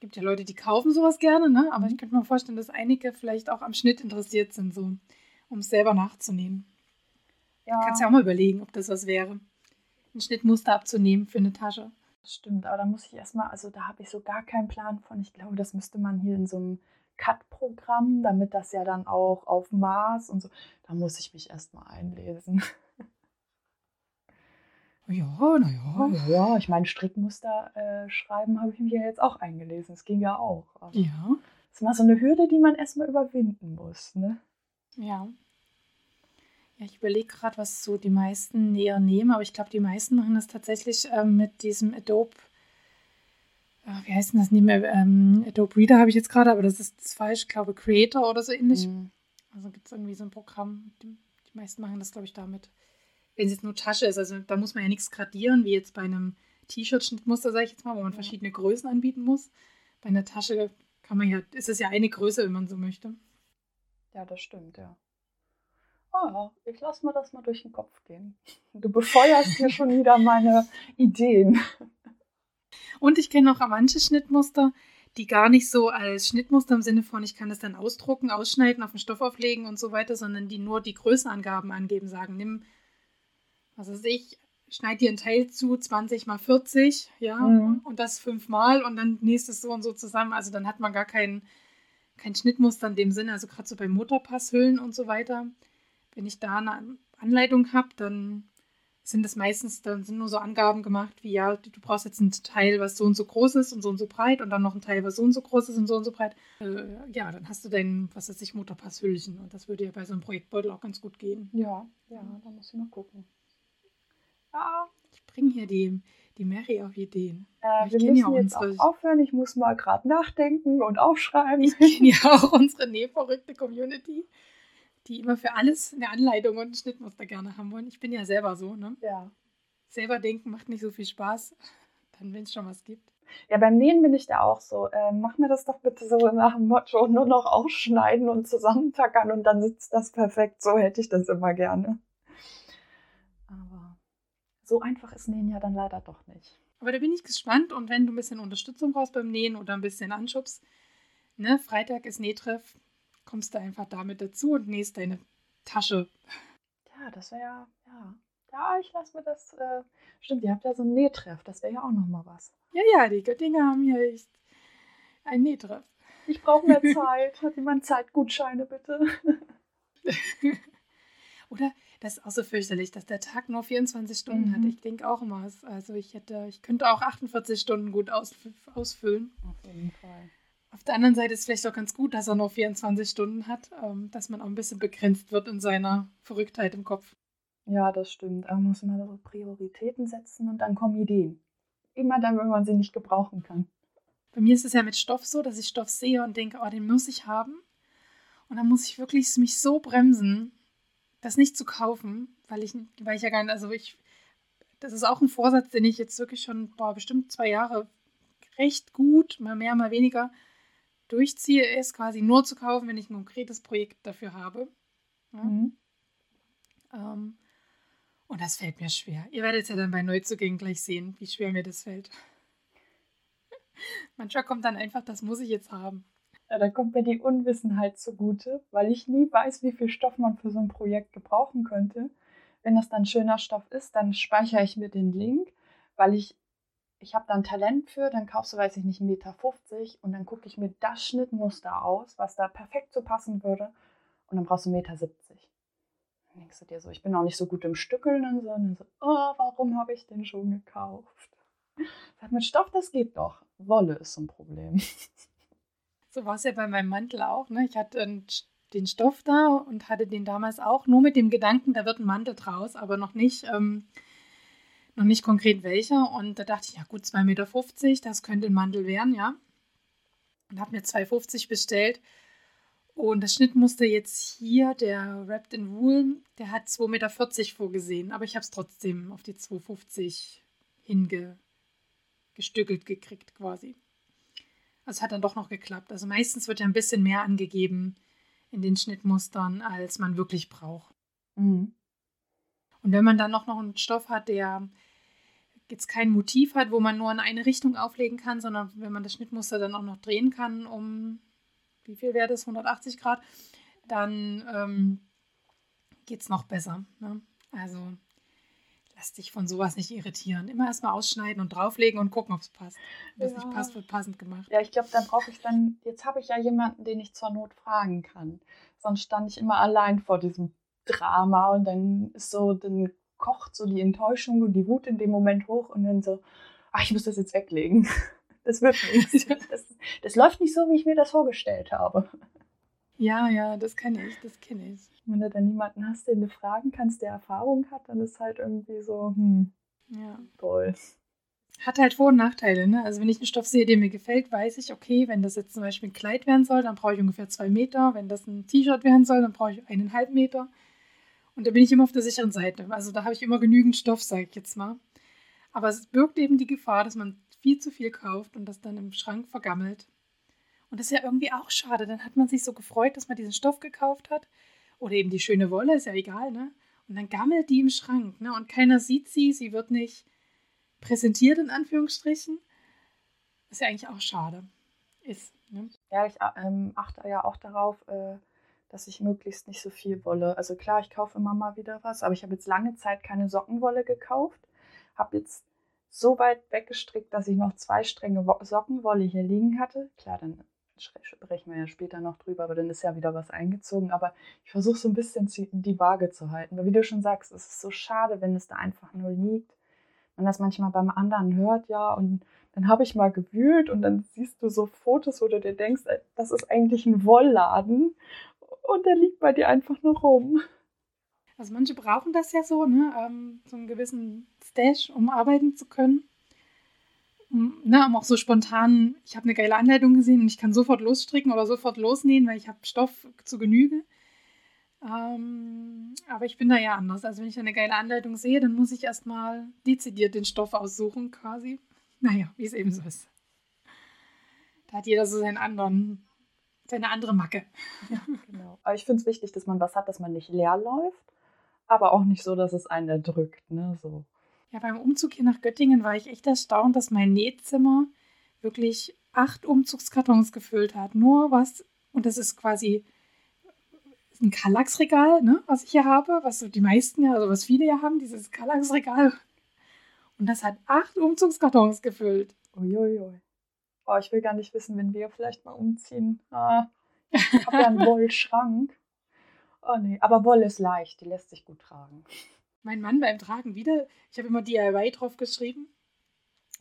gibt ja Leute, die kaufen sowas gerne, ne? aber ich mhm. könnte mir vorstellen, dass einige vielleicht auch am Schnitt interessiert sind, so, um es selber nachzunehmen. Ja. Kannst ja auch mal überlegen, ob das was wäre. Ein Schnittmuster abzunehmen für eine Tasche. Das stimmt, aber da muss ich erstmal, also da habe ich so gar keinen Plan von. Ich glaube, das müsste man hier in so einem Cut-Programm, damit das ja dann auch auf Maß und so, da muss ich mich erstmal einlesen. Ja, naja. Ja, ja, ich meine, Strickmuster äh, schreiben habe ich mir ja jetzt auch eingelesen. Das ging ja auch. Aber ja. Das ist mal so eine Hürde, die man erstmal überwinden muss, ne? Ja. Ja, ich überlege gerade, was so die meisten näher nehmen, aber ich glaube, die meisten machen das tatsächlich ähm, mit diesem Adobe. Äh, wie heißt denn das? Nicht mehr, ähm, Adobe Reader habe ich jetzt gerade, aber das ist falsch. Ich glaube, Creator oder so ähnlich. Mhm. Also gibt es irgendwie so ein Programm. Die, die meisten machen das, glaube ich, damit wenn es jetzt nur Tasche ist. Also da muss man ja nichts gradieren, wie jetzt bei einem T-Shirt-Schnittmuster, sage ich jetzt mal, wo man verschiedene Größen anbieten muss. Bei einer Tasche kann man ja, ist es ja eine Größe, wenn man so möchte. Ja, das stimmt, ja. Oh, ich lasse mir das mal durch den Kopf gehen. Du befeuerst hier schon wieder meine Ideen. Und ich kenne auch manche Schnittmuster, die gar nicht so als Schnittmuster im Sinne von, ich kann es dann ausdrucken, ausschneiden, auf den Stoff auflegen und so weiter, sondern die nur die Größenangaben angeben, sagen, nimm was weiß ich, schneid dir ein Teil zu, 20 mal 40, ja, mhm. und das fünfmal und dann nächstes so und so zusammen. Also dann hat man gar kein, kein Schnittmuster in dem Sinne, also gerade so bei Motorpasshüllen und so weiter. Wenn ich da eine Anleitung habe, dann sind das meistens, dann sind nur so Angaben gemacht, wie ja, du brauchst jetzt ein Teil, was so und so groß ist und so und so breit und dann noch ein Teil, was so und so groß ist und so und so breit. Äh, ja, dann hast du dein, was weiß ich, Motorpasshüllchen und das würde ja bei so einem Projektbeutel auch ganz gut gehen. Ja, ja, da muss ich mal gucken. Ja, ich bringe hier die, die Mary auf Ideen. Äh, wir müssen ja jetzt unsere... auch aufhören. Ich muss mal gerade nachdenken und aufschreiben. Ich kenne ja auch unsere nähverrückte Community, die immer für alles eine Anleitung und ein Schnittmuster gerne haben wollen. Ich bin ja selber so, ne? Ja. Selber denken macht nicht so viel Spaß, dann wenn es schon was gibt. Ja, beim Nähen bin ich da auch so. Äh, mach mir das doch bitte so nach dem Motto, nur noch ausschneiden und zusammentackern und dann sitzt das perfekt. So hätte ich das immer gerne. Aber so einfach ist Nähen ja dann leider doch nicht. Aber da bin ich gespannt und wenn du ein bisschen Unterstützung brauchst beim Nähen oder ein bisschen Anschubs, ne, Freitag ist Nähtreff, kommst du einfach damit dazu und nähst deine Tasche. Ja, das wäre ja, ja. Ja, ich lasse mir das. Äh, stimmt, ihr habt ja so ein Nähtreff, das wäre ja auch nochmal was. Ja, ja, die Göttinger haben hier echt ein Nähtreff. Ich brauche mehr Zeit. Hat jemand Zeitgutscheine, bitte? Oder das ist auch so fürchterlich, dass der Tag nur 24 Stunden mhm. hat. Ich denke auch immer, also ich hätte, ich könnte auch 48 Stunden gut aus, ausfüllen. Auf jeden Fall. Auf der anderen Seite ist es vielleicht auch ganz gut, dass er nur 24 Stunden hat, ähm, dass man auch ein bisschen begrenzt wird in seiner Verrücktheit im Kopf. Ja, das stimmt. Da muss man so Prioritäten setzen und dann kommen Ideen. Immer dann, wenn man sie nicht gebrauchen kann. Bei mir ist es ja mit Stoff so, dass ich Stoff sehe und denke, oh, den muss ich haben. Und dann muss ich wirklich mich so bremsen, das nicht zu kaufen, weil ich, weil ich ja gar nicht, also ich, das ist auch ein Vorsatz, den ich jetzt wirklich schon, boah, bestimmt zwei Jahre recht gut, mal mehr, mal weniger durchziehe, ist quasi nur zu kaufen, wenn ich ein konkretes Projekt dafür habe. Ja? Mhm. Ähm, und das fällt mir schwer. Ihr werdet es ja dann bei Neuzugängen gleich sehen, wie schwer mir das fällt. Manchmal kommt dann einfach, das muss ich jetzt haben. Ja, da kommt mir die Unwissenheit zugute, weil ich nie weiß, wie viel Stoff man für so ein Projekt gebrauchen könnte. Wenn das dann schöner Stoff ist, dann speichere ich mir den Link, weil ich, ich habe dann Talent für, dann kaufst du, weiß ich nicht, 1,50 Meter und dann gucke ich mir das Schnittmuster aus, was da perfekt so passen würde und dann brauchst du 1,70 Meter. Dann denkst du dir so, ich bin auch nicht so gut im Stückeln und so, und dann so, oh, warum habe ich den schon gekauft? Sag, mit Stoff, das geht doch. Wolle ist so ein Problem. So war es ja bei meinem Mantel auch. Ne? Ich hatte den Stoff da und hatte den damals auch nur mit dem Gedanken, da wird ein Mantel draus, aber noch nicht, ähm, noch nicht konkret welcher. Und da dachte ich, ja gut, 2,50 Meter, das könnte ein Mantel werden, ja. Und habe mir 2,50 bestellt. Und das Schnittmuster jetzt hier, der Wrapped in Wool, der hat 2,40 Meter vorgesehen, aber ich habe es trotzdem auf die 2,50 hingestückelt gekriegt quasi. Es hat dann doch noch geklappt. Also meistens wird ja ein bisschen mehr angegeben in den Schnittmustern, als man wirklich braucht. Mhm. Und wenn man dann noch, noch einen Stoff hat, der jetzt kein Motiv hat, wo man nur in eine Richtung auflegen kann, sondern wenn man das Schnittmuster dann auch noch drehen kann, um wie viel wäre das, 180 Grad, dann ähm, geht es noch besser. Ne? Also lass dich von sowas nicht irritieren. Immer erstmal ausschneiden und drauflegen und gucken, ob es passt. Wenn es ja. nicht passt, wird passend gemacht. Ja, ich glaube, dann brauche ich dann, jetzt habe ich ja jemanden, den ich zur Not fragen kann. Sonst stand ich immer allein vor diesem Drama und dann ist so, dann kocht so die Enttäuschung und die Wut in dem Moment hoch und dann so, ach, ich muss das jetzt weglegen. Das wird nichts. Das, das läuft nicht so, wie ich mir das vorgestellt habe. Ja, ja, das kenne ich, das kenne ich. Wenn du dann niemanden hast, den du fragen kannst, der Erfahrung hat, dann ist halt irgendwie so, hm, ja. toll. Hat halt Vor- und Nachteile, ne? Also wenn ich einen Stoff sehe, der mir gefällt, weiß ich, okay, wenn das jetzt zum Beispiel ein Kleid werden soll, dann brauche ich ungefähr zwei Meter. Wenn das ein T-Shirt werden soll, dann brauche ich eineinhalb Meter. Und da bin ich immer auf der sicheren Seite. Also da habe ich immer genügend Stoff, sage ich jetzt mal. Aber es birgt eben die Gefahr, dass man viel zu viel kauft und das dann im Schrank vergammelt. Und das ist ja irgendwie auch schade. Dann hat man sich so gefreut, dass man diesen Stoff gekauft hat. Oder eben die schöne Wolle, ist ja egal, ne? Und dann gammelt die im Schrank, ne? Und keiner sieht sie, sie wird nicht präsentiert, in Anführungsstrichen. ist ja eigentlich auch schade. Ist, ne? Ja, ich ähm, achte ja auch darauf, äh, dass ich möglichst nicht so viel Wolle. Also klar, ich kaufe immer mal wieder was, aber ich habe jetzt lange Zeit keine Sockenwolle gekauft. Habe jetzt so weit weggestrickt, dass ich noch zwei Stränge Sockenwolle hier liegen hatte. Klar, dann sprechen wir ja später noch drüber, aber dann ist ja wieder was eingezogen. Aber ich versuche so ein bisschen die Waage zu halten. Weil wie du schon sagst, es ist so schade, wenn es da einfach nur liegt. Man das manchmal beim anderen hört, ja, und dann habe ich mal gewühlt und dann siehst du so Fotos, wo du dir denkst, äh, das ist eigentlich ein Wollladen und der liegt bei dir einfach nur rum. Also manche brauchen das ja so, ne? Ähm, so einen gewissen Stash, um arbeiten zu können. Um, ne, um auch so spontan, ich habe eine geile Anleitung gesehen und ich kann sofort losstricken oder sofort losnähen, weil ich habe Stoff zu Genüge. Ähm, aber ich bin da ja anders. Also wenn ich eine geile Anleitung sehe, dann muss ich erstmal dezidiert den Stoff aussuchen, quasi. Naja, wie es eben so ist. Da hat jeder so seinen anderen, seine andere Macke. Ja, genau. Aber ich finde es wichtig, dass man was hat, dass man nicht leer läuft, aber auch nicht so, dass es einen erdrückt. Ne? So. Ja, beim Umzug hier nach Göttingen war ich echt erstaunt, dass mein Nähzimmer wirklich acht Umzugskartons gefüllt hat. Nur was, und das ist quasi ein Kallax-Regal, ne, was ich hier habe, was so die meisten ja, also was viele ja haben, dieses Kallax-Regal. Und das hat acht Umzugskartons gefüllt. Uiuiui. Oh, ich will gar nicht wissen, wenn wir vielleicht mal umziehen. Ah, ich habe ja einen Wollschrank. Oh nee, aber Wolle ist leicht, die lässt sich gut tragen. Mein Mann beim Tragen wieder, ich habe immer DIY drauf geschrieben.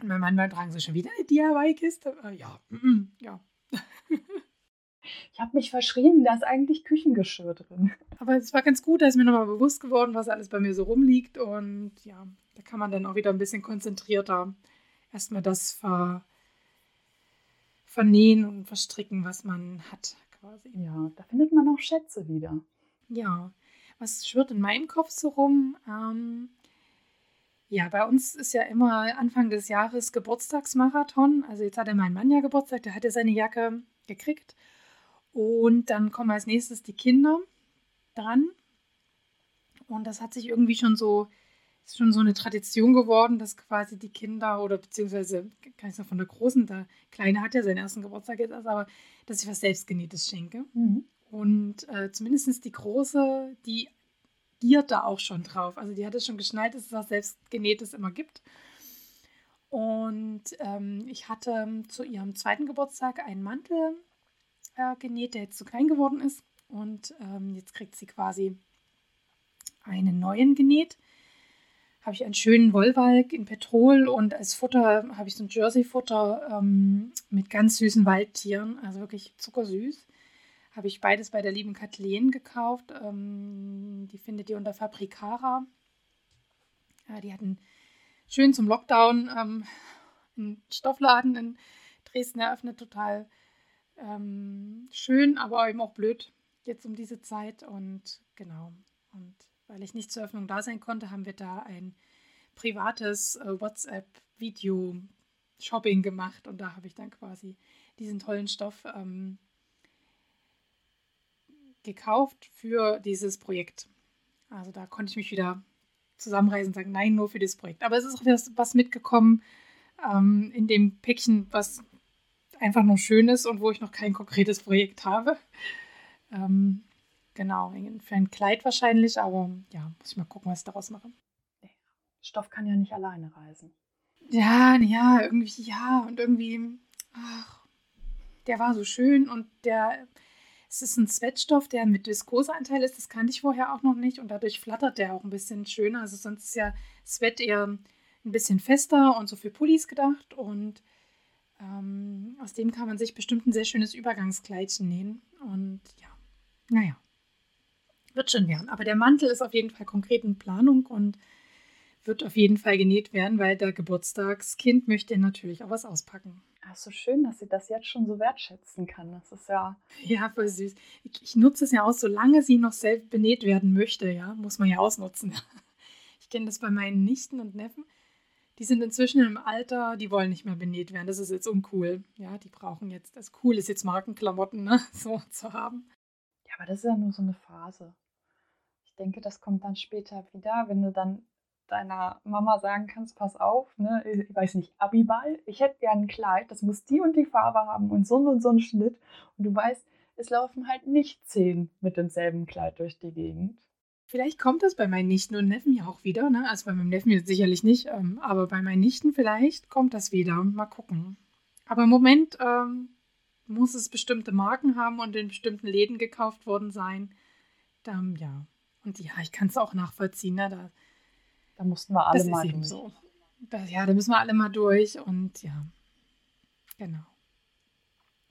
Und mein Mann beim Tragen so schon wieder eine DIY-Kiste. Äh, ja, ja. Ich habe mich verschrieben, da ist eigentlich Küchengeschirr drin. Aber es war ganz gut, da ist mir nochmal bewusst geworden, was alles bei mir so rumliegt. Und ja, da kann man dann auch wieder ein bisschen konzentrierter erstmal das ver vernähen und verstricken, was man hat, quasi. Ja, da findet man auch Schätze wieder. Ja, was schwirrt in meinem Kopf so rum? Ähm, ja, bei uns ist ja immer Anfang des Jahres Geburtstagsmarathon. Also jetzt hatte mein Mann ja Geburtstag, der hatte seine Jacke gekriegt. Und dann kommen als nächstes die Kinder dran. Und das hat sich irgendwie schon so, ist schon so eine Tradition geworden, dass quasi die Kinder oder beziehungsweise, kann ich sagen, von der Großen, der Kleine hat ja seinen ersten Geburtstag jetzt, aber dass ich was Selbstgenähtes schenke. Mhm. Und äh, zumindest die Große, die giert da auch schon drauf. Also die hat es schon geschnallt, dass es was Selbstgenähtes immer gibt. Und ähm, ich hatte zu ihrem zweiten Geburtstag einen Mantel äh, genäht, der jetzt zu klein geworden ist. Und ähm, jetzt kriegt sie quasi einen neuen genäht. Habe ich einen schönen Wollwalk in Petrol und als Futter habe ich so ein Jersey-Futter ähm, mit ganz süßen Waldtieren, also wirklich zuckersüß. Habe ich beides bei der lieben Kathleen gekauft. Ähm, die findet ihr unter Fabricara. Ja, die hatten schön zum Lockdown ähm, einen Stoffladen in Dresden eröffnet, total ähm, schön, aber eben auch blöd jetzt um diese Zeit. Und genau. Und weil ich nicht zur Öffnung da sein konnte, haben wir da ein privates äh, WhatsApp-Video-Shopping gemacht. Und da habe ich dann quasi diesen tollen Stoff ähm, gekauft für dieses Projekt. Also da konnte ich mich wieder zusammenreißen und sagen, nein, nur für dieses Projekt. Aber es ist auch was mitgekommen ähm, in dem Päckchen, was einfach nur schön ist und wo ich noch kein konkretes Projekt habe. Ähm, genau, für ein Kleid wahrscheinlich, aber ja, muss ich mal gucken, was ich daraus mache. Stoff kann ja nicht alleine reisen. Ja, ja, irgendwie, ja, und irgendwie, ach, der war so schön und der, es ist ein Sweatstoff, der mit Viskoseanteil ist, das kannte ich vorher auch noch nicht und dadurch flattert der auch ein bisschen schöner. Also sonst ist ja Sweat eher ein bisschen fester und so für Pullis gedacht und ähm, aus dem kann man sich bestimmt ein sehr schönes Übergangskleidchen nähen. Und ja, naja, wird schon werden. Aber der Mantel ist auf jeden Fall konkret in Planung und wird auf jeden Fall genäht werden, weil der Geburtstagskind möchte natürlich auch was auspacken. Ach, so schön, dass sie das jetzt schon so wertschätzen kann. Das ist ja. Ja, voll süß. Ich, ich nutze es ja aus, solange sie noch selbst benäht werden möchte, ja, muss man ja ausnutzen. Ich kenne das bei meinen Nichten und Neffen die sind inzwischen im Alter, die wollen nicht mehr benäht werden. Das ist jetzt uncool. Ja, die brauchen jetzt, das cool ist jetzt Markenklamotten, ne, so zu haben. Aber das ist ja nur so eine Phase. Ich denke, das kommt dann später wieder, wenn du dann deiner Mama sagen kannst, pass auf, ne, ich weiß nicht, Abiball, ich hätte gern ein Kleid, das muss die und die Farbe haben und so und so einen Schnitt. Und du weißt, es laufen halt nicht zehn mit demselben Kleid durch die Gegend. Vielleicht kommt das bei meinen Nichten und Neffen ja auch wieder. Ne? Also bei meinem Neffen jetzt sicherlich nicht, ähm, aber bei meinen Nichten vielleicht kommt das wieder. Mal gucken. Aber im Moment ähm, muss es bestimmte Marken haben und in bestimmten Läden gekauft worden sein. Dann, ja. Und ja, ich kann es auch nachvollziehen. Ne? Da, da mussten wir alle mal durch. So. Da, ja, da müssen wir alle mal durch und ja, genau.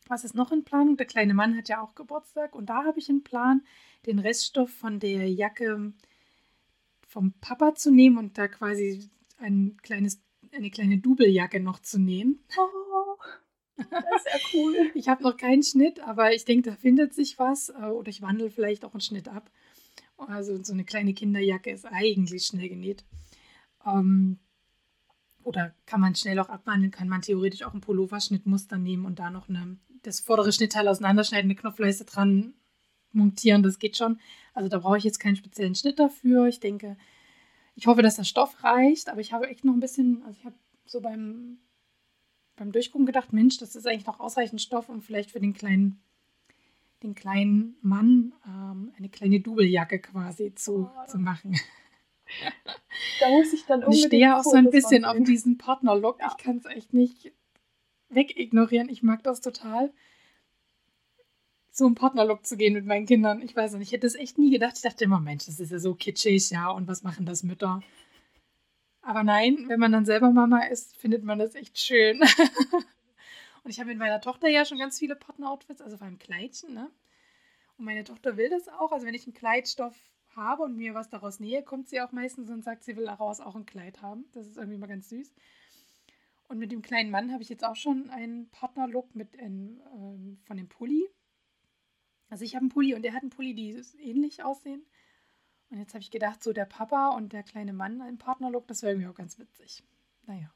Was ist noch in Planung? Der kleine Mann hat ja auch Geburtstag und da habe ich in Plan, den Reststoff von der Jacke vom Papa zu nehmen und da quasi ein kleines, eine kleine Dubeljacke noch zu nähen. Oh, das ist ja cool. Ich habe noch keinen Schnitt, aber ich denke, da findet sich was. Äh, oder ich wandle vielleicht auch einen Schnitt ab. Also so eine kleine Kinderjacke ist eigentlich schnell genäht. Ähm, oder kann man schnell auch abwandeln, kann man theoretisch auch ein Pulloverschnittmuster nehmen und da noch eine, das vordere Schnittteil auseinanderschneiden, eine Knopfleiste dran montieren, das geht schon. Also da brauche ich jetzt keinen speziellen Schnitt dafür. Ich denke, ich hoffe, dass der Stoff reicht, aber ich habe echt noch ein bisschen, also ich habe so beim, beim Durchgucken gedacht, Mensch, das ist eigentlich noch ausreichend Stoff, um vielleicht für den kleinen, den kleinen Mann ähm, eine kleine Dubeljacke quasi zu, oh. zu machen. Da muss ich dann unbedingt. Ich stehe auch so ein bisschen auf diesen Partnerlook. Ja. Ich kann es echt nicht wegignorieren. Ich mag das total so einen Partnerlook zu gehen mit meinen Kindern. Ich weiß nicht, ich hätte es echt nie gedacht. Ich dachte immer, Mensch, das ist ja so kitschig, ja, und was machen das Mütter? Aber nein, wenn man dann selber Mama ist, findet man das echt schön. und ich habe mit meiner Tochter ja schon ganz viele Partneroutfits, also vor allem Kleidchen, ne? Und meine Tochter will das auch. Also wenn ich einen Kleidstoff habe und mir was daraus nähe, kommt sie auch meistens und sagt, sie will daraus auch ein Kleid haben. Das ist irgendwie mal ganz süß. Und mit dem kleinen Mann habe ich jetzt auch schon einen Partnerlook mit einem, ähm, von dem Pulli. Also ich habe einen Pulli und er hat einen Pulli, die ähnlich aussehen. Und jetzt habe ich gedacht, so der Papa und der kleine Mann im Partnerlook, das wäre irgendwie auch ganz witzig. Naja.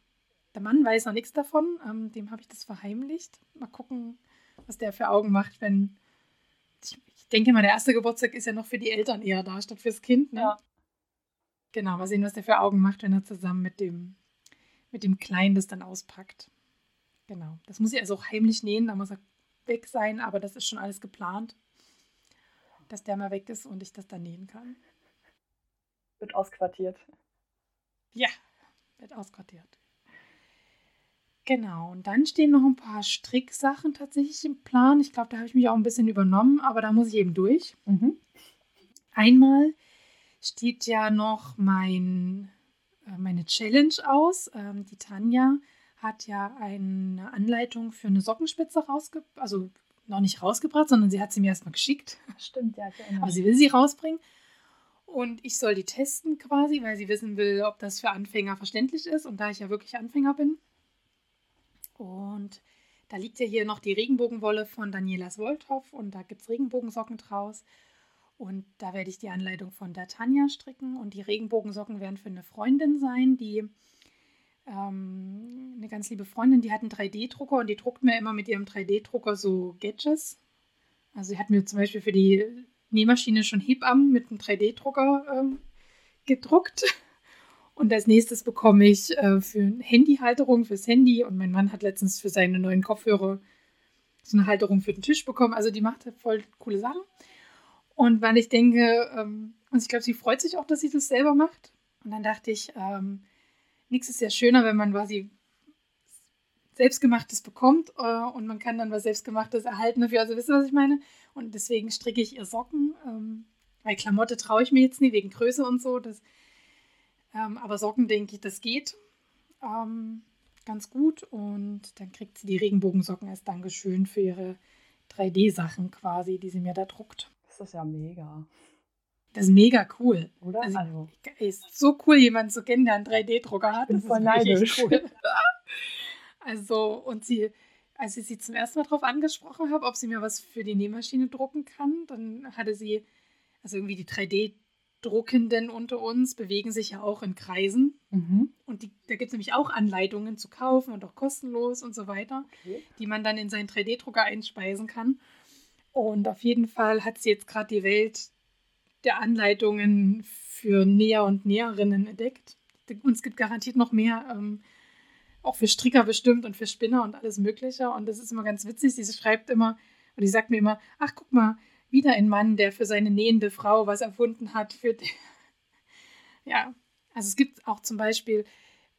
Der Mann weiß noch nichts davon, ähm, dem habe ich das verheimlicht. Mal gucken, was der für Augen macht, wenn. Ich, ich, denke mal, der erste Geburtstag ist ja noch für die Eltern eher da, statt fürs Kind. Ne? Ja. Genau, mal sehen, was der für Augen macht, wenn er zusammen mit dem, mit dem Kleinen das dann auspackt. Genau. Das muss ich also auch heimlich nähen, da muss er weg sein, aber das ist schon alles geplant dass der mal weg ist und ich das dann nähen kann. Wird ausquartiert. Ja, wird ausquartiert. Genau, und dann stehen noch ein paar Stricksachen tatsächlich im Plan. Ich glaube, da habe ich mich auch ein bisschen übernommen, aber da muss ich eben durch. Mhm. Einmal steht ja noch mein, äh, meine Challenge aus. Ähm, die Tanja hat ja eine Anleitung für eine Sockenspitze rausgebracht, also noch nicht rausgebracht, sondern sie hat sie mir erstmal geschickt. Stimmt, ja. Aber sie will sie rausbringen. Und ich soll die testen quasi, weil sie wissen will, ob das für Anfänger verständlich ist. Und da ich ja wirklich Anfänger bin. Und da liegt ja hier noch die Regenbogenwolle von Danielas Wolthoff und da gibt es Regenbogensocken draus. Und da werde ich die Anleitung von der Tanja stricken. Und die Regenbogensocken werden für eine Freundin sein, die ähm, eine ganz liebe Freundin, die hat einen 3D-Drucker und die druckt mir immer mit ihrem 3D-Drucker so Gadgets. Also sie hat mir zum Beispiel für die Nähmaschine schon Hebammen mit einem 3D-Drucker ähm, gedruckt. Und als nächstes bekomme ich äh, für eine Handyhalterung fürs Handy und mein Mann hat letztens für seine neuen Kopfhörer so eine Halterung für den Tisch bekommen. Also die macht halt voll coole Sachen. Und weil ich denke, ähm, also ich glaube, sie freut sich auch, dass sie das selber macht. Und dann dachte ich, ähm, nichts ist ja schöner, wenn man quasi Selbstgemachtes bekommt äh, und man kann dann was Selbstgemachtes erhalten dafür. Also wisst ihr, was ich meine? Und deswegen stricke ich ihr Socken. Ähm, weil Klamotte traue ich mir jetzt nie, wegen Größe und so. Das, ähm, aber Socken, denke ich, das geht ähm, ganz gut. Und dann kriegt sie die Regenbogensocken als Dankeschön für ihre 3D-Sachen quasi, die sie mir da druckt. Das ist ja mega. Das ist mega cool. Oder? Also, also. ist so cool, jemanden zu kennen, der einen 3D-Drucker hat. Ich bin das voll neidisch. Cool. also, und sie, als ich sie zum ersten Mal darauf angesprochen habe, ob sie mir was für die Nähmaschine drucken kann, dann hatte sie, also irgendwie die 3D-Druckenden unter uns bewegen sich ja auch in Kreisen. Mhm. Und die, da gibt es nämlich auch Anleitungen zu kaufen und auch kostenlos und so weiter, okay. die man dann in seinen 3D-Drucker einspeisen kann. Und auf jeden Fall hat sie jetzt gerade die Welt der Anleitungen für Näher und Näherinnen entdeckt. Und es gibt garantiert noch mehr, ähm, auch für Stricker bestimmt und für Spinner und alles Mögliche. Und das ist immer ganz witzig. Sie schreibt immer, und die sagt mir immer, ach guck mal, wieder ein Mann, der für seine nähende Frau was erfunden hat. Für ja, also es gibt auch zum Beispiel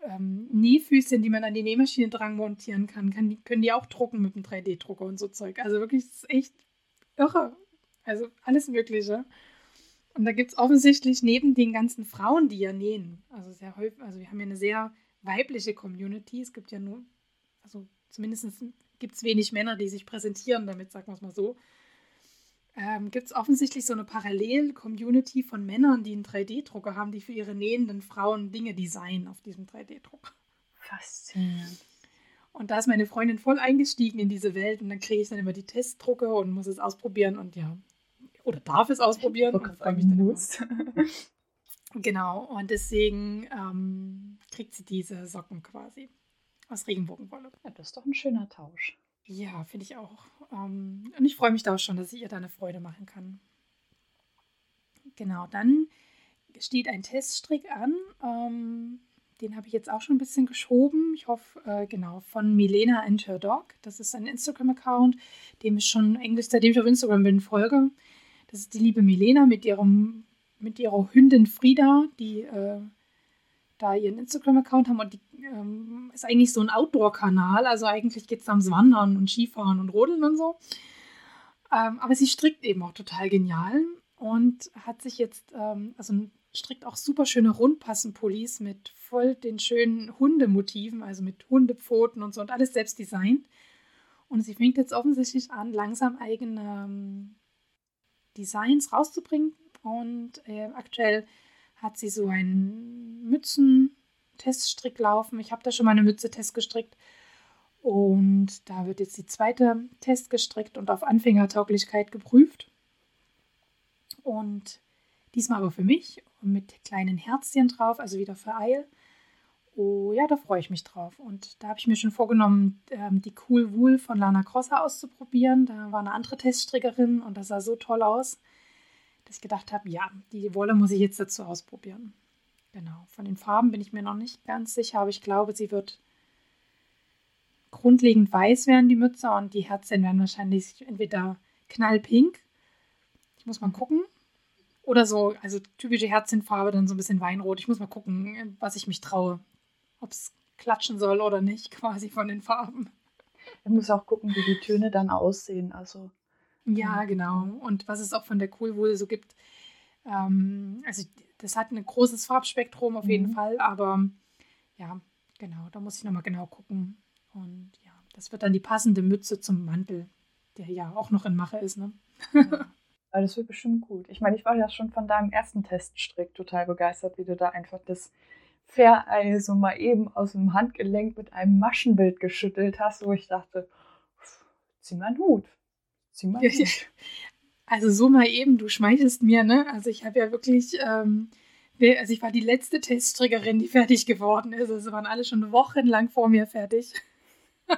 ähm, Nähfüßchen, die man an die Nähmaschine dran montieren kann. kann können die auch drucken mit einem 3D-Drucker und so Zeug. Also wirklich, das ist echt irre. Also alles Mögliche. Und da gibt es offensichtlich neben den ganzen Frauen, die ja nähen, also sehr häufig, also wir haben ja eine sehr weibliche Community. Es gibt ja nur, also zumindest gibt es wenig Männer, die sich präsentieren damit, sagen wir es mal so. Äh, ähm, gibt es offensichtlich so eine Parallel-Community von Männern, die einen 3D-Drucker haben, die für ihre nähenden Frauen Dinge designen auf diesem 3D-Drucker. Faszinierend. Und da ist meine Freundin voll eingestiegen in diese Welt und dann kriege ich dann immer die Testdrucke und muss es ausprobieren und ja, oder darf es ausprobieren. Und freue mich dann muss. Genau, und deswegen ähm, kriegt sie diese Socken quasi aus Regenbogenwolle. Ja, das ist doch ein schöner Tausch. Ja, finde ich auch. Ähm, und ich freue mich da auch schon, dass ich ihr da eine Freude machen kann. Genau, dann steht ein Teststrick an. Ähm, den habe ich jetzt auch schon ein bisschen geschoben. Ich hoffe, äh, genau, von Milena and Her Dog. Das ist ein Instagram-Account, dem ich schon Englisch, seitdem ich auf Instagram bin, folge. Das ist die liebe Milena mit ihrem, mit ihrer Hündin Frieda, die äh, da ihren Instagram-Account haben und die ähm, ist eigentlich so ein Outdoor-Kanal. Also eigentlich geht es ums Wandern und Skifahren und Rodeln und so. Ähm, aber sie strickt eben auch total genial und hat sich jetzt, ähm, also strickt auch super schöne Rundpassenpullis mit voll den schönen Hundemotiven, also mit Hundepfoten und so und alles selbst designt. Und sie fängt jetzt offensichtlich an, langsam eigene ähm, Designs rauszubringen. Und äh, aktuell hat sie so einen Mützen-Teststrick laufen. Ich habe da schon mal eine Mütze Test gestrickt. Und da wird jetzt die zweite Test gestrickt und auf Anfängertauglichkeit geprüft. Und diesmal aber für mich mit kleinen Herzchen drauf, also wieder für Eil. Oh ja, da freue ich mich drauf. Und da habe ich mir schon vorgenommen, ähm, die Cool Wool von Lana Crosser auszuprobieren. Da war eine andere Teststrickerin und das sah so toll aus, ich gedacht habe, ja, die Wolle muss ich jetzt dazu ausprobieren. Genau. Von den Farben bin ich mir noch nicht ganz sicher, aber ich glaube, sie wird grundlegend weiß werden, die Mütze, und die Herzchen werden wahrscheinlich entweder knallpink. Ich muss mal gucken. Oder so, also typische Herzchenfarbe, dann so ein bisschen Weinrot. Ich muss mal gucken, was ich mich traue. Ob es klatschen soll oder nicht, quasi von den Farben. Ich muss auch gucken, wie die Töne dann aussehen. Also. Ja, genau. Und was es auch von der Kohlwolle so gibt. Ähm, also das hat ein großes Farbspektrum auf jeden mhm. Fall, aber ja, genau, da muss ich nochmal genau gucken. Und ja, das wird dann die passende Mütze zum Mantel, der ja auch noch in Mache ist, ne? Ja. Aber das wird bestimmt gut. Ich meine, ich war ja schon von deinem ersten Teststrick total begeistert, wie du da einfach das Pferdeil so mal eben aus dem Handgelenk mit einem Maschenbild geschüttelt hast, wo ich dachte, zieh mal einen Hut. Zieh mal einen Hut. Also so mal eben, du schmeichelst mir, ne? Also ich habe ja wirklich, ähm, also ich war die letzte Teststrickerin, die fertig geworden ist. Also waren alle schon wochenlang vor mir fertig.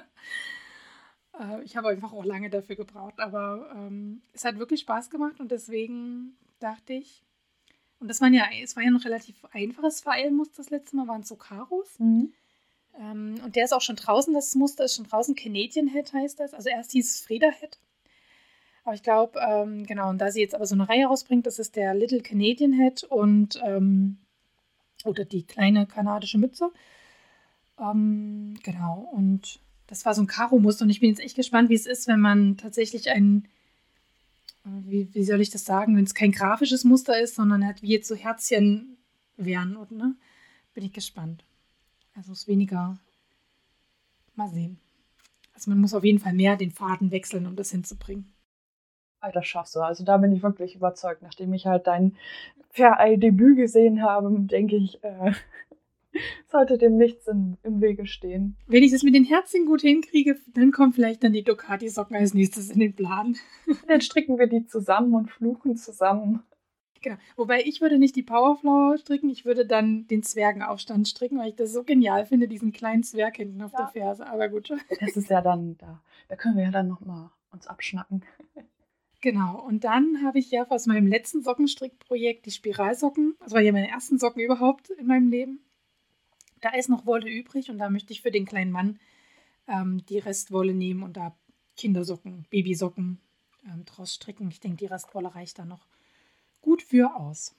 Äh, ich habe einfach auch lange dafür gebraucht, aber ähm, es hat wirklich Spaß gemacht und deswegen dachte ich, und das waren ja, es war ja noch relativ einfaches Vereilmuster das letzte Mal, waren so Karos. Mhm. Ähm, und der ist auch schon draußen, das Muster ist schon draußen, Canadian Head heißt das. Also erst hieß es Freda Head. Aber ich glaube, ähm, genau, und da sie jetzt aber so eine Reihe rausbringt, das ist der Little Canadian Head und ähm, oder die kleine kanadische Mütze. Ähm, genau, und das war so ein Karo-Muster und ich bin jetzt echt gespannt, wie es ist, wenn man tatsächlich ein, äh, wie, wie soll ich das sagen, wenn es kein grafisches Muster ist, sondern halt wie jetzt so Herzchen wären, oder, ne? Bin ich gespannt. Also es ist weniger. Mal sehen. Also man muss auf jeden Fall mehr den Faden wechseln, um das hinzubringen. Das schaffst du. Also da bin ich wirklich überzeugt. Nachdem ich halt dein Fair-Eye-Debüt gesehen habe, denke ich, äh, sollte dem nichts im, im Wege stehen. Wenn ich das mit den Herzen gut hinkriege, dann kommen vielleicht dann die Ducati-Socken als nächstes in den Plan. Dann stricken wir die zusammen und fluchen zusammen. Genau. Wobei ich würde nicht die Powerflower stricken, ich würde dann den Zwergenaufstand stricken, weil ich das so genial finde, diesen kleinen Zwerg hinten auf ja. der Ferse. Aber gut. Das ist ja dann da. Da können wir ja dann nochmal uns abschnacken. Genau, und dann habe ich ja aus meinem letzten Sockenstrickprojekt die Spiralsocken, das war ja meine ersten Socken überhaupt in meinem Leben, da ist noch Wolle übrig und da möchte ich für den kleinen Mann ähm, die Restwolle nehmen und da Kindersocken, Babysocken ähm, draus stricken. Ich denke, die Restwolle reicht da noch gut für aus.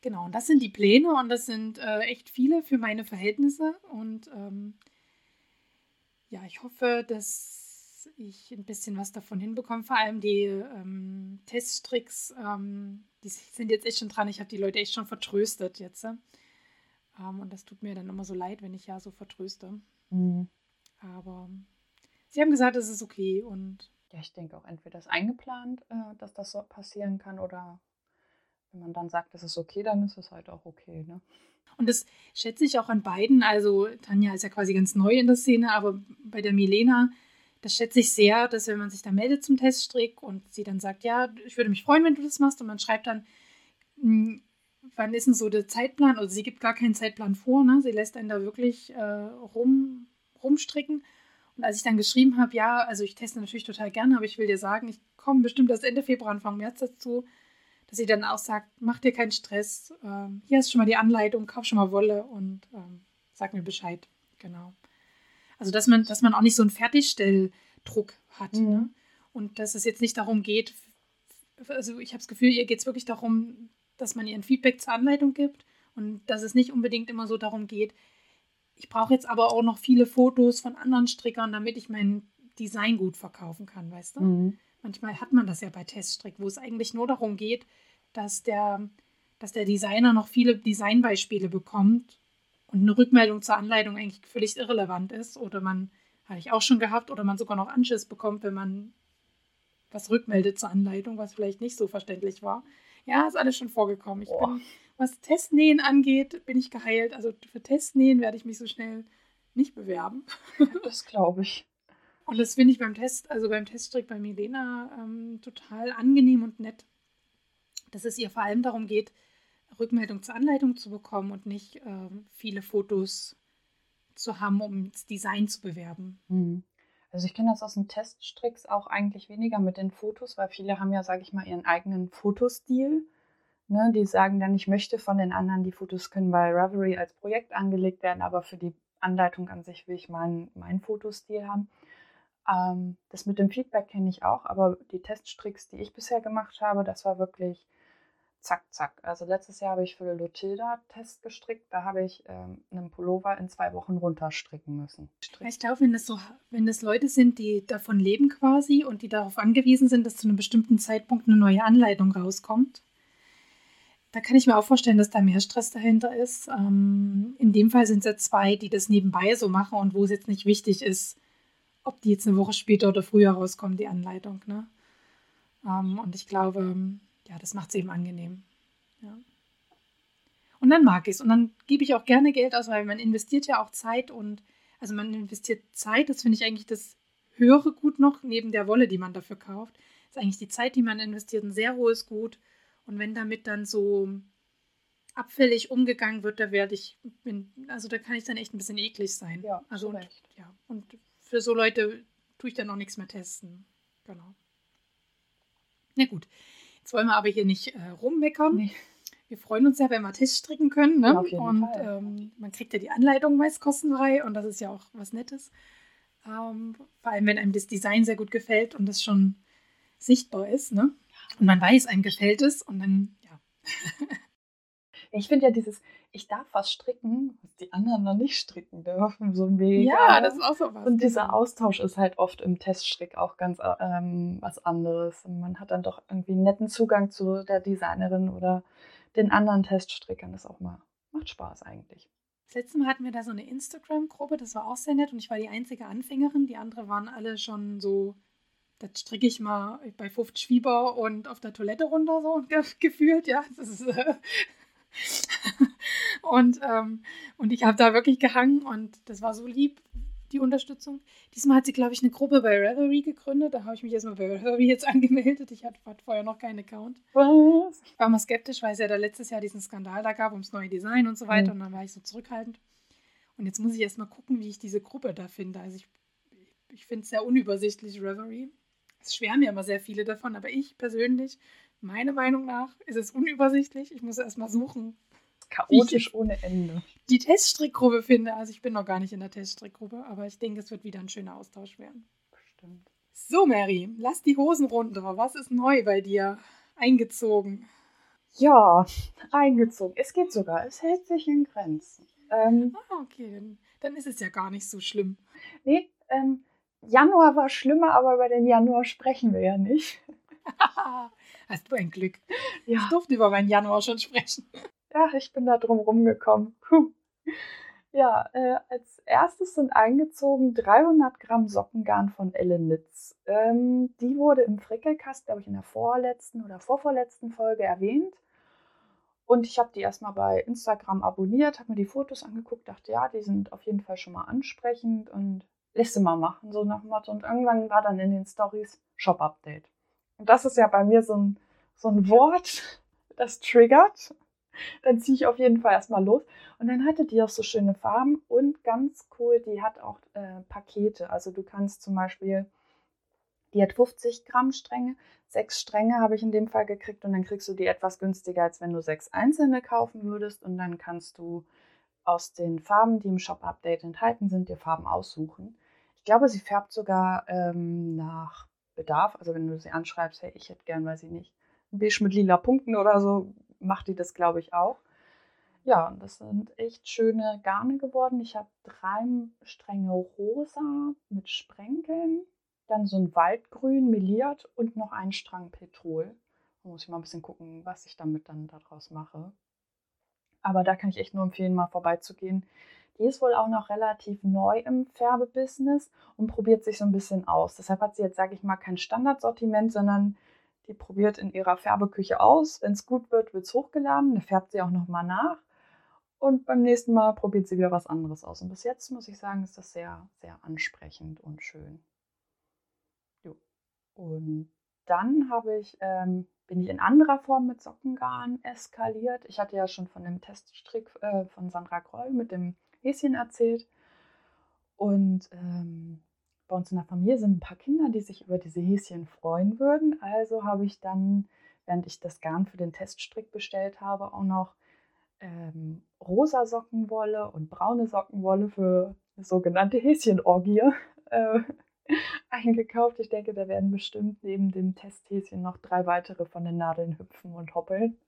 Genau, und das sind die Pläne und das sind äh, echt viele für meine Verhältnisse. Und ähm, ja, ich hoffe, dass ich ein bisschen was davon hinbekomme. Vor allem die ähm, Teststricks, ähm, die sind jetzt echt schon dran. Ich habe die Leute echt schon vertröstet jetzt. Äh? Ähm, und das tut mir dann immer so leid, wenn ich ja so vertröste. Mhm. Aber sie haben gesagt, es ist okay und Ja, ich denke auch entweder ist eingeplant, äh, dass das so passieren kann oder wenn man dann sagt, das ist okay, dann ist es halt auch okay. Ne? Und das schätze ich auch an beiden. Also Tanja ist ja quasi ganz neu in der Szene, aber bei der Milena, das schätze ich sehr, dass wenn man sich da meldet zum Teststrick und sie dann sagt, ja, ich würde mich freuen, wenn du das machst und man schreibt dann, hm, wann ist denn so der Zeitplan? Also sie gibt gar keinen Zeitplan vor, ne? Sie lässt einen da wirklich äh, rum, rumstricken. Und als ich dann geschrieben habe, ja, also ich teste natürlich total gerne, aber ich will dir sagen, ich komme bestimmt erst Ende Februar, Anfang März dazu, dass sie dann auch sagt, mach dir keinen Stress, ähm, hier du schon mal die Anleitung, kauf schon mal Wolle und ähm, sag mir Bescheid. Genau. Also dass man, dass man auch nicht so einen Fertigstelldruck hat. Mhm. Ne? Und dass es jetzt nicht darum geht, also ich habe das Gefühl, ihr geht es wirklich darum, dass man ihr ein Feedback zur Anleitung gibt und dass es nicht unbedingt immer so darum geht, ich brauche jetzt aber auch noch viele Fotos von anderen Strickern, damit ich mein Design gut verkaufen kann, weißt du? Mhm. Manchmal hat man das ja bei Teststrick, wo es eigentlich nur darum geht, dass der, dass der Designer noch viele Designbeispiele bekommt und eine Rückmeldung zur Anleitung eigentlich völlig irrelevant ist. Oder man, hatte ich auch schon gehabt, oder man sogar noch Anschiss bekommt, wenn man was rückmeldet zur Anleitung, was vielleicht nicht so verständlich war. Ja, ist alles schon vorgekommen. Ich bin, was Testnähen angeht, bin ich geheilt. Also für Testnähen werde ich mich so schnell nicht bewerben. Das glaube ich. Und das finde ich beim Test, also beim Teststrick bei Milena ähm, total angenehm und nett, dass es ihr vor allem darum geht, Rückmeldung zur Anleitung zu bekommen und nicht ähm, viele Fotos zu haben, um das Design zu bewerben. Mhm. Also ich kenne das aus den Teststricks auch eigentlich weniger mit den Fotos, weil viele haben ja, sage ich mal, ihren eigenen Fotostil. Ne? Die sagen dann, ich möchte von den anderen, die Fotos können bei Ravelry als Projekt angelegt werden, aber für die Anleitung an sich will ich meinen, meinen Fotostil haben. Ähm, das mit dem Feedback kenne ich auch, aber die Teststricks, die ich bisher gemacht habe, das war wirklich zack, zack. Also letztes Jahr habe ich für Lotilda Test gestrickt. Da habe ich ähm, einen Pullover in zwei Wochen runterstricken müssen. Ich glaube, wenn das so, wenn das Leute sind, die davon leben quasi und die darauf angewiesen sind, dass zu einem bestimmten Zeitpunkt eine neue Anleitung rauskommt, da kann ich mir auch vorstellen, dass da mehr Stress dahinter ist. Ähm, in dem Fall sind es ja zwei, die das nebenbei so machen und wo es jetzt nicht wichtig ist, ob die jetzt eine Woche später oder früher rauskommt, die Anleitung. Ne? Ähm, und ich glaube, ja, das macht es eben angenehm. Ja. Und dann mag ich es. Und dann gebe ich auch gerne Geld aus, weil man investiert ja auch Zeit und also man investiert Zeit, das finde ich eigentlich das höhere Gut noch, neben der Wolle, die man dafür kauft. Das ist eigentlich die Zeit, die man investiert, ein sehr hohes Gut. Und wenn damit dann so abfällig umgegangen wird, da werde ich, bin, also da kann ich dann echt ein bisschen eklig sein. Ja, also und, ja. Und für so Leute tue ich dann auch nichts mehr testen. Genau. Na gut. Jetzt wollen wir aber hier nicht äh, rummeckern. Nee. Wir freuen uns ja, wenn wir Tests stricken können. Ne? Ja, und ähm, man kriegt ja die Anleitung meist kostenfrei und das ist ja auch was Nettes. Ähm, vor allem, wenn einem das Design sehr gut gefällt und das schon sichtbar ist. Ne? Und man weiß, einem gefällt es und dann, ja. ich finde ja dieses, ich darf was stricken, was die anderen noch nicht stricken dürfen, so mega. Ja, das ist auch so was. Und dieser genau. Austausch ist halt oft im Teststrick auch ganz ähm, was anderes. Und man hat dann doch irgendwie einen netten Zugang zu der Designerin oder den anderen Teststrickern. Das auch mal macht Spaß eigentlich. Das letzte Mal hatten wir da so eine Instagram-Gruppe, das war auch sehr nett und ich war die einzige Anfängerin. Die anderen waren alle schon so, das stricke ich mal bei 50 Schwieber und auf der Toilette runter so gefühlt, ja. Das ist, äh, und, ähm, und ich habe da wirklich gehangen und das war so lieb, die Unterstützung. Diesmal hat sie, glaube ich, eine Gruppe bei Revelry gegründet. Da habe ich mich erstmal bei Revelry jetzt angemeldet. Ich hatte, vorher noch keinen Account. Was? Ich war mal skeptisch, weil es ja da letztes Jahr diesen Skandal da gab ums neue Design und so weiter. Mhm. Und dann war ich so zurückhaltend. Und jetzt muss ich erstmal gucken, wie ich diese Gruppe da finde. Also ich, ich finde es sehr unübersichtlich, Revelry. Es schwärmen ja immer sehr viele davon, aber ich persönlich meiner Meinung nach ist es unübersichtlich. Ich muss erstmal suchen. Chaotisch ohne Ende. Die Teststrickgruppe finde. Also ich bin noch gar nicht in der Teststrickgruppe, aber ich denke, es wird wieder ein schöner Austausch werden. Bestimmt. So, Mary, lass die Hosen runter. Was ist neu bei dir eingezogen? Ja, eingezogen. Es geht sogar. Es hält sich in Grenzen. Ähm, ah, okay. Dann, dann, ist es ja gar nicht so schlimm. Nee, ähm, Januar war schlimmer, aber über den Januar sprechen wir ja nicht. Hast du ein Glück. Ja. Ich durfte über meinen Januar schon sprechen. Ja, ich bin da drum rumgekommen. Puh. Ja, äh, als erstes sind eingezogen 300 Gramm Sockengarn von Ellen Nitz. Ähm, die wurde im Frickelkast, glaube ich, in der vorletzten oder vorvorletzten Folge erwähnt. Und ich habe die erstmal bei Instagram abonniert, habe mir die Fotos angeguckt, dachte, ja, die sind auf jeden Fall schon mal ansprechend und lässt sie mal machen, so nach dem Motto. Und irgendwann war dann in den Stories Shop-Update. Und das ist ja bei mir so ein, so ein Wort, das triggert dann ziehe ich auf jeden Fall erstmal los. Und dann hatte die auch so schöne Farben und ganz cool, die hat auch äh, Pakete. Also du kannst zum Beispiel, die hat 50 Gramm Stränge, sechs Stränge habe ich in dem Fall gekriegt und dann kriegst du die etwas günstiger, als wenn du sechs einzelne kaufen würdest. Und dann kannst du aus den Farben, die im Shop-Update enthalten sind, dir Farben aussuchen. Ich glaube, sie färbt sogar ähm, nach Bedarf. Also wenn du sie anschreibst, hey, ich hätte gern, weiß ich nicht, ein Beige mit lila Punkten oder so, macht die das, glaube ich, auch. Ja, und das sind echt schöne Garne geworden. Ich habe drei Stränge rosa mit Sprenkeln, dann so ein Waldgrün meliert und noch einen Strang Petrol. Da muss ich mal ein bisschen gucken, was ich damit dann daraus mache. Aber da kann ich echt nur empfehlen, mal vorbeizugehen. Die ist wohl auch noch relativ neu im Färbebusiness und probiert sich so ein bisschen aus. Deshalb hat sie jetzt, sage ich mal, kein Standardsortiment, sondern die probiert in ihrer Färbeküche aus. Wenn es gut wird, wird es hochgeladen. Dann färbt sie auch nochmal nach. Und beim nächsten Mal probiert sie wieder was anderes aus. Und bis jetzt muss ich sagen, ist das sehr, sehr ansprechend und schön. Jo. Und dann habe ich, ähm, bin ich in anderer Form mit Sockengarn eskaliert. Ich hatte ja schon von dem Teststrick äh, von Sandra Kroll mit dem Häschen erzählt. Und ähm, bei uns in der Familie sind ein paar Kinder, die sich über diese Häschen freuen würden. Also habe ich dann, während ich das Garn für den Teststrick bestellt habe, auch noch ähm, rosa Sockenwolle und braune Sockenwolle für sogenannte Häschenorgie äh, eingekauft. Ich denke, da werden bestimmt neben dem Testhäschen noch drei weitere von den Nadeln hüpfen und hoppeln.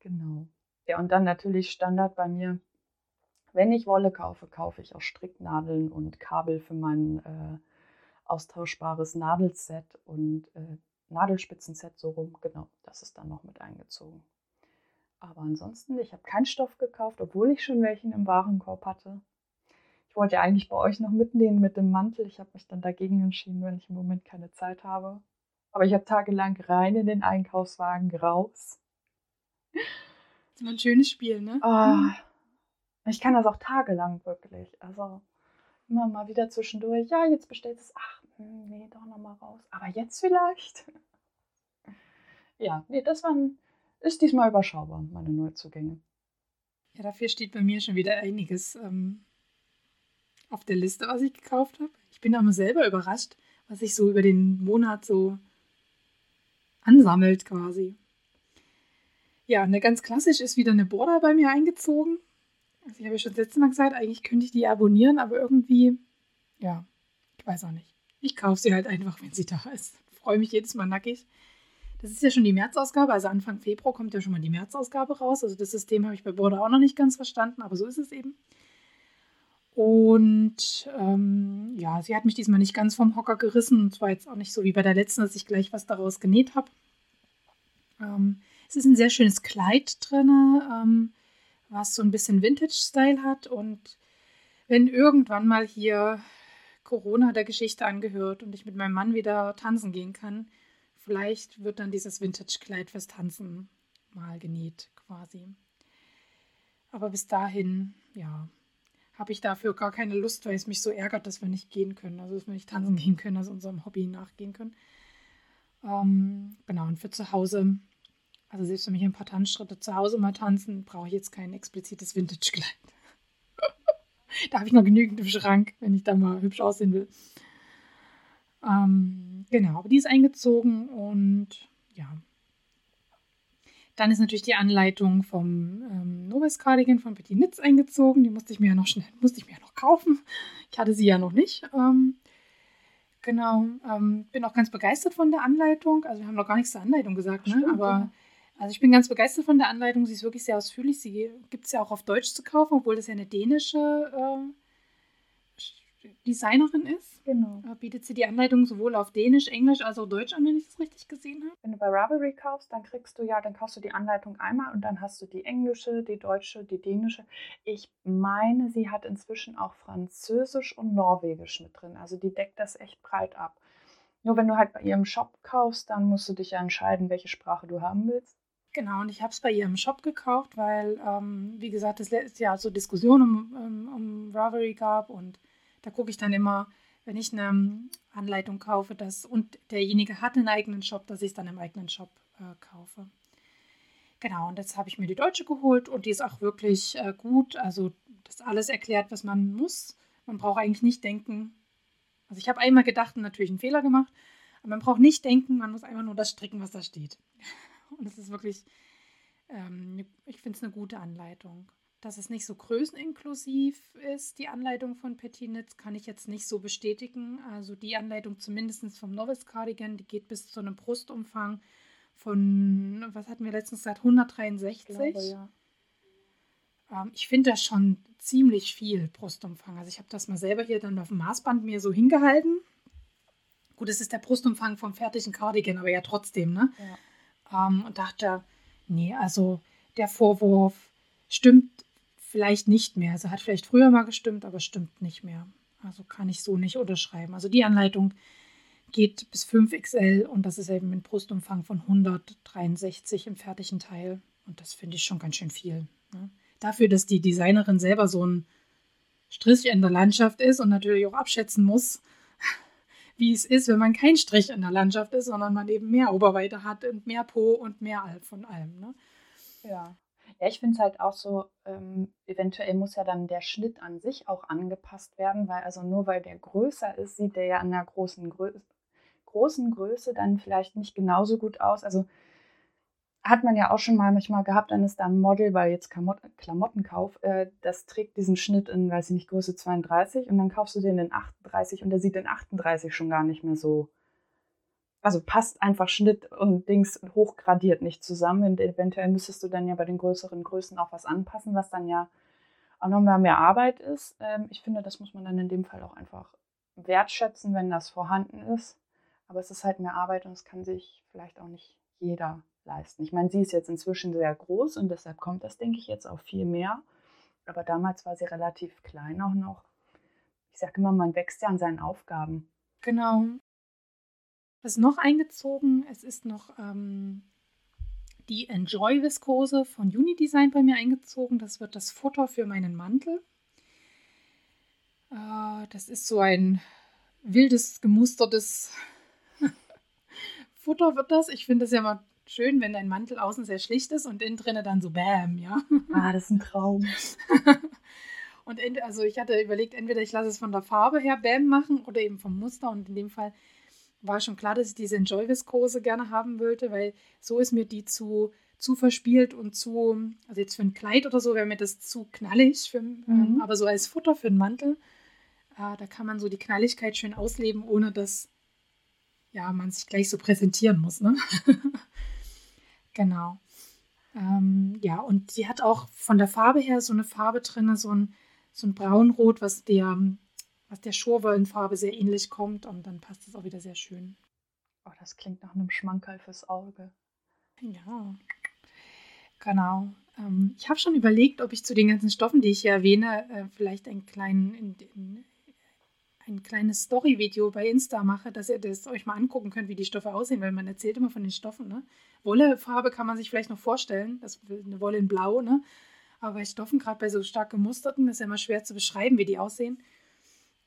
Genau. Ja, und dann natürlich Standard bei mir wenn ich Wolle kaufe, kaufe ich auch Stricknadeln und Kabel für mein äh, austauschbares Nadelset und äh, Nadelspitzenset so rum. Genau, das ist dann noch mit eingezogen. Aber ansonsten, ich habe keinen Stoff gekauft, obwohl ich schon welchen im Warenkorb hatte. Ich wollte ja eigentlich bei euch noch mitnehmen mit dem Mantel. Ich habe mich dann dagegen entschieden, weil ich im Moment keine Zeit habe. Aber ich habe tagelang rein in den Einkaufswagen raus. Das ist ein schönes Spiel, ne? Oh, ich kann das auch tagelang wirklich. Also immer mal wieder zwischendurch. Ja, jetzt bestellt es. Ach, hm, nee, doch nochmal raus. Aber jetzt vielleicht. ja, nee, das waren, ist diesmal überschaubar, meine Neuzugänge. Ja, dafür steht bei mir schon wieder einiges ähm, auf der Liste, was ich gekauft habe. Ich bin aber selber überrascht, was sich so über den Monat so ansammelt quasi. Ja, eine ganz klassisch ist wieder eine Border bei mir eingezogen. Also ich habe ja schon das letzte Mal gesagt, eigentlich könnte ich die abonnieren, aber irgendwie, ja, ich weiß auch nicht. Ich kaufe sie halt einfach, wenn sie da ist. Freue mich jedes Mal nackig. Das ist ja schon die Märzausgabe, also Anfang Februar kommt ja schon mal die Märzausgabe raus. Also das System habe ich bei Border auch noch nicht ganz verstanden, aber so ist es eben. Und ähm, ja, sie hat mich diesmal nicht ganz vom Hocker gerissen. Und zwar jetzt auch nicht so wie bei der letzten, dass ich gleich was daraus genäht habe. Ähm, es ist ein sehr schönes Kleid drin. Ähm, was so ein bisschen Vintage-Style hat. Und wenn irgendwann mal hier Corona der Geschichte angehört und ich mit meinem Mann wieder tanzen gehen kann, vielleicht wird dann dieses Vintage-Kleid fürs Tanzen mal genäht quasi. Aber bis dahin, ja, habe ich dafür gar keine Lust, weil es mich so ärgert, dass wir nicht gehen können, also dass wir nicht tanzen gehen können, also unserem Hobby nachgehen können. Ähm, genau, und für zu Hause also selbst wenn ich ein paar Tanzschritte zu Hause mal tanzen, brauche ich jetzt kein explizites Vintage-Kleid. da habe ich noch genügend im Schrank, wenn ich da mal hübsch aussehen will. Ähm, genau, aber die ist eingezogen und ja. Dann ist natürlich die Anleitung vom ähm, Novice Cardigan von Petit Nitz eingezogen. Die musste ich mir ja noch schnell, musste ich mir ja noch kaufen. Ich hatte sie ja noch nicht. Ähm, genau, ähm, bin auch ganz begeistert von der Anleitung. Also wir haben noch gar nichts zur Anleitung gesagt, ne? Stimmt, aber ja. Also ich bin ganz begeistert von der Anleitung. Sie ist wirklich sehr ausführlich. Sie gibt es ja auch auf Deutsch zu kaufen, obwohl das ja eine dänische äh, Designerin ist. Genau. Äh, bietet sie die Anleitung sowohl auf Dänisch, Englisch als auch Deutsch an, wenn ich das richtig gesehen habe. Wenn du bei Ravelry kaufst, dann kriegst du ja, dann kaufst du die Anleitung einmal und dann hast du die englische, die deutsche, die dänische. Ich meine, sie hat inzwischen auch Französisch und Norwegisch mit drin. Also die deckt das echt breit ab. Nur wenn du halt bei ihrem Shop kaufst, dann musst du dich ja entscheiden, welche Sprache du haben willst. Genau, und ich habe es bei ihrem Shop gekauft, weil, ähm, wie gesagt, es ja so Diskussionen um, um, um Ravelry gab und da gucke ich dann immer, wenn ich eine Anleitung kaufe, dass und derjenige hat einen eigenen Shop, dass ich es dann im eigenen Shop äh, kaufe. Genau, und jetzt habe ich mir die deutsche geholt und die ist auch wirklich äh, gut. Also das alles erklärt, was man muss. Man braucht eigentlich nicht denken. Also ich habe einmal gedacht und natürlich einen Fehler gemacht, aber man braucht nicht denken, man muss einfach nur das stricken, was da steht. Und es ist wirklich, ähm, ich finde es eine gute Anleitung. Dass es nicht so größeninklusiv ist, die Anleitung von Pettinitz, kann ich jetzt nicht so bestätigen. Also die Anleitung zumindest vom Novice Cardigan, die geht bis zu einem Brustumfang von, was hatten wir letztens gesagt, 163. Ich, glaube, ja. ähm, ich finde das schon ziemlich viel Brustumfang. Also ich habe das mal selber hier dann auf dem Maßband mir so hingehalten. Gut, es ist der Brustumfang vom fertigen Cardigan, aber ja trotzdem, ne? Ja. Ähm, und dachte, nee, also der Vorwurf stimmt vielleicht nicht mehr. Also hat vielleicht früher mal gestimmt, aber stimmt nicht mehr. Also kann ich so nicht unterschreiben. Also die Anleitung geht bis 5XL und das ist eben ein Brustumfang von 163 im fertigen Teil. Und das finde ich schon ganz schön viel. Ne? Dafür, dass die Designerin selber so ein Strich in der Landschaft ist und natürlich auch abschätzen muss, wie es ist, wenn man kein Strich in der Landschaft ist, sondern man eben mehr Oberweite hat und mehr Po und mehr von allem. Ne? Ja. Ja, ich finde es halt auch so, ähm, eventuell muss ja dann der Schnitt an sich auch angepasst werden, weil also nur weil der größer ist, sieht der ja an der großen, Grö großen Größe dann vielleicht nicht genauso gut aus. Also hat man ja auch schon mal manchmal gehabt, dann ist da ein Model bei jetzt Klamottenkauf, äh, das trägt diesen Schnitt in, weiß ich nicht, Größe 32 und dann kaufst du den in 38 und der sieht in 38 schon gar nicht mehr so also passt einfach Schnitt und Dings hochgradiert nicht zusammen. Und eventuell müsstest du dann ja bei den größeren Größen auch was anpassen, was dann ja auch nochmal mehr Arbeit ist. Ähm, ich finde, das muss man dann in dem Fall auch einfach wertschätzen, wenn das vorhanden ist. Aber es ist halt mehr Arbeit und es kann sich vielleicht auch nicht jeder leisten. Ich meine, sie ist jetzt inzwischen sehr groß und deshalb kommt das, denke ich, jetzt auch viel mehr. Aber damals war sie relativ klein auch noch. Ich sage immer, man wächst ja an seinen Aufgaben. Genau. Was noch eingezogen? Es ist noch ähm, die Enjoy Viskose von Unidesign bei mir eingezogen. Das wird das Futter für meinen Mantel. Äh, das ist so ein wildes, gemustertes Futter wird das. Ich finde es ja immer schön, wenn dein Mantel außen sehr schlicht ist und innen drinnen dann so Bäm, ja. Ah, das ist ein Traum. und also ich hatte überlegt, entweder ich lasse es von der Farbe her Bäm machen oder eben vom Muster und in dem Fall war schon klar, dass ich diese Enjoy-Viskose gerne haben wollte, weil so ist mir die zu, zu verspielt und zu, also jetzt für ein Kleid oder so wäre mir das zu knallig, für, ähm, mhm. aber so als Futter für einen Mantel, äh, da kann man so die Knalligkeit schön ausleben, ohne dass ja, man sich gleich so präsentieren muss. Ne? genau. Ähm, ja, und sie hat auch von der Farbe her so eine Farbe drin, so ein, so ein Braunrot, was der was der Schurwollenfarbe sehr ähnlich kommt und dann passt es auch wieder sehr schön. Oh, das klingt nach einem Schmankerl fürs Auge. Ja, genau. Ähm, ich habe schon überlegt, ob ich zu den ganzen Stoffen, die ich hier erwähne, äh, vielleicht einen kleinen, in, in, ein kleines Story-Video bei Insta mache, dass ihr das euch mal angucken könnt, wie die Stoffe aussehen, weil man erzählt immer von den Stoffen. Ne? Wollefarbe kann man sich vielleicht noch vorstellen, das eine Wolle in Blau, ne? aber bei Stoffen, gerade bei so stark gemusterten, ist ja immer schwer zu beschreiben, wie die aussehen.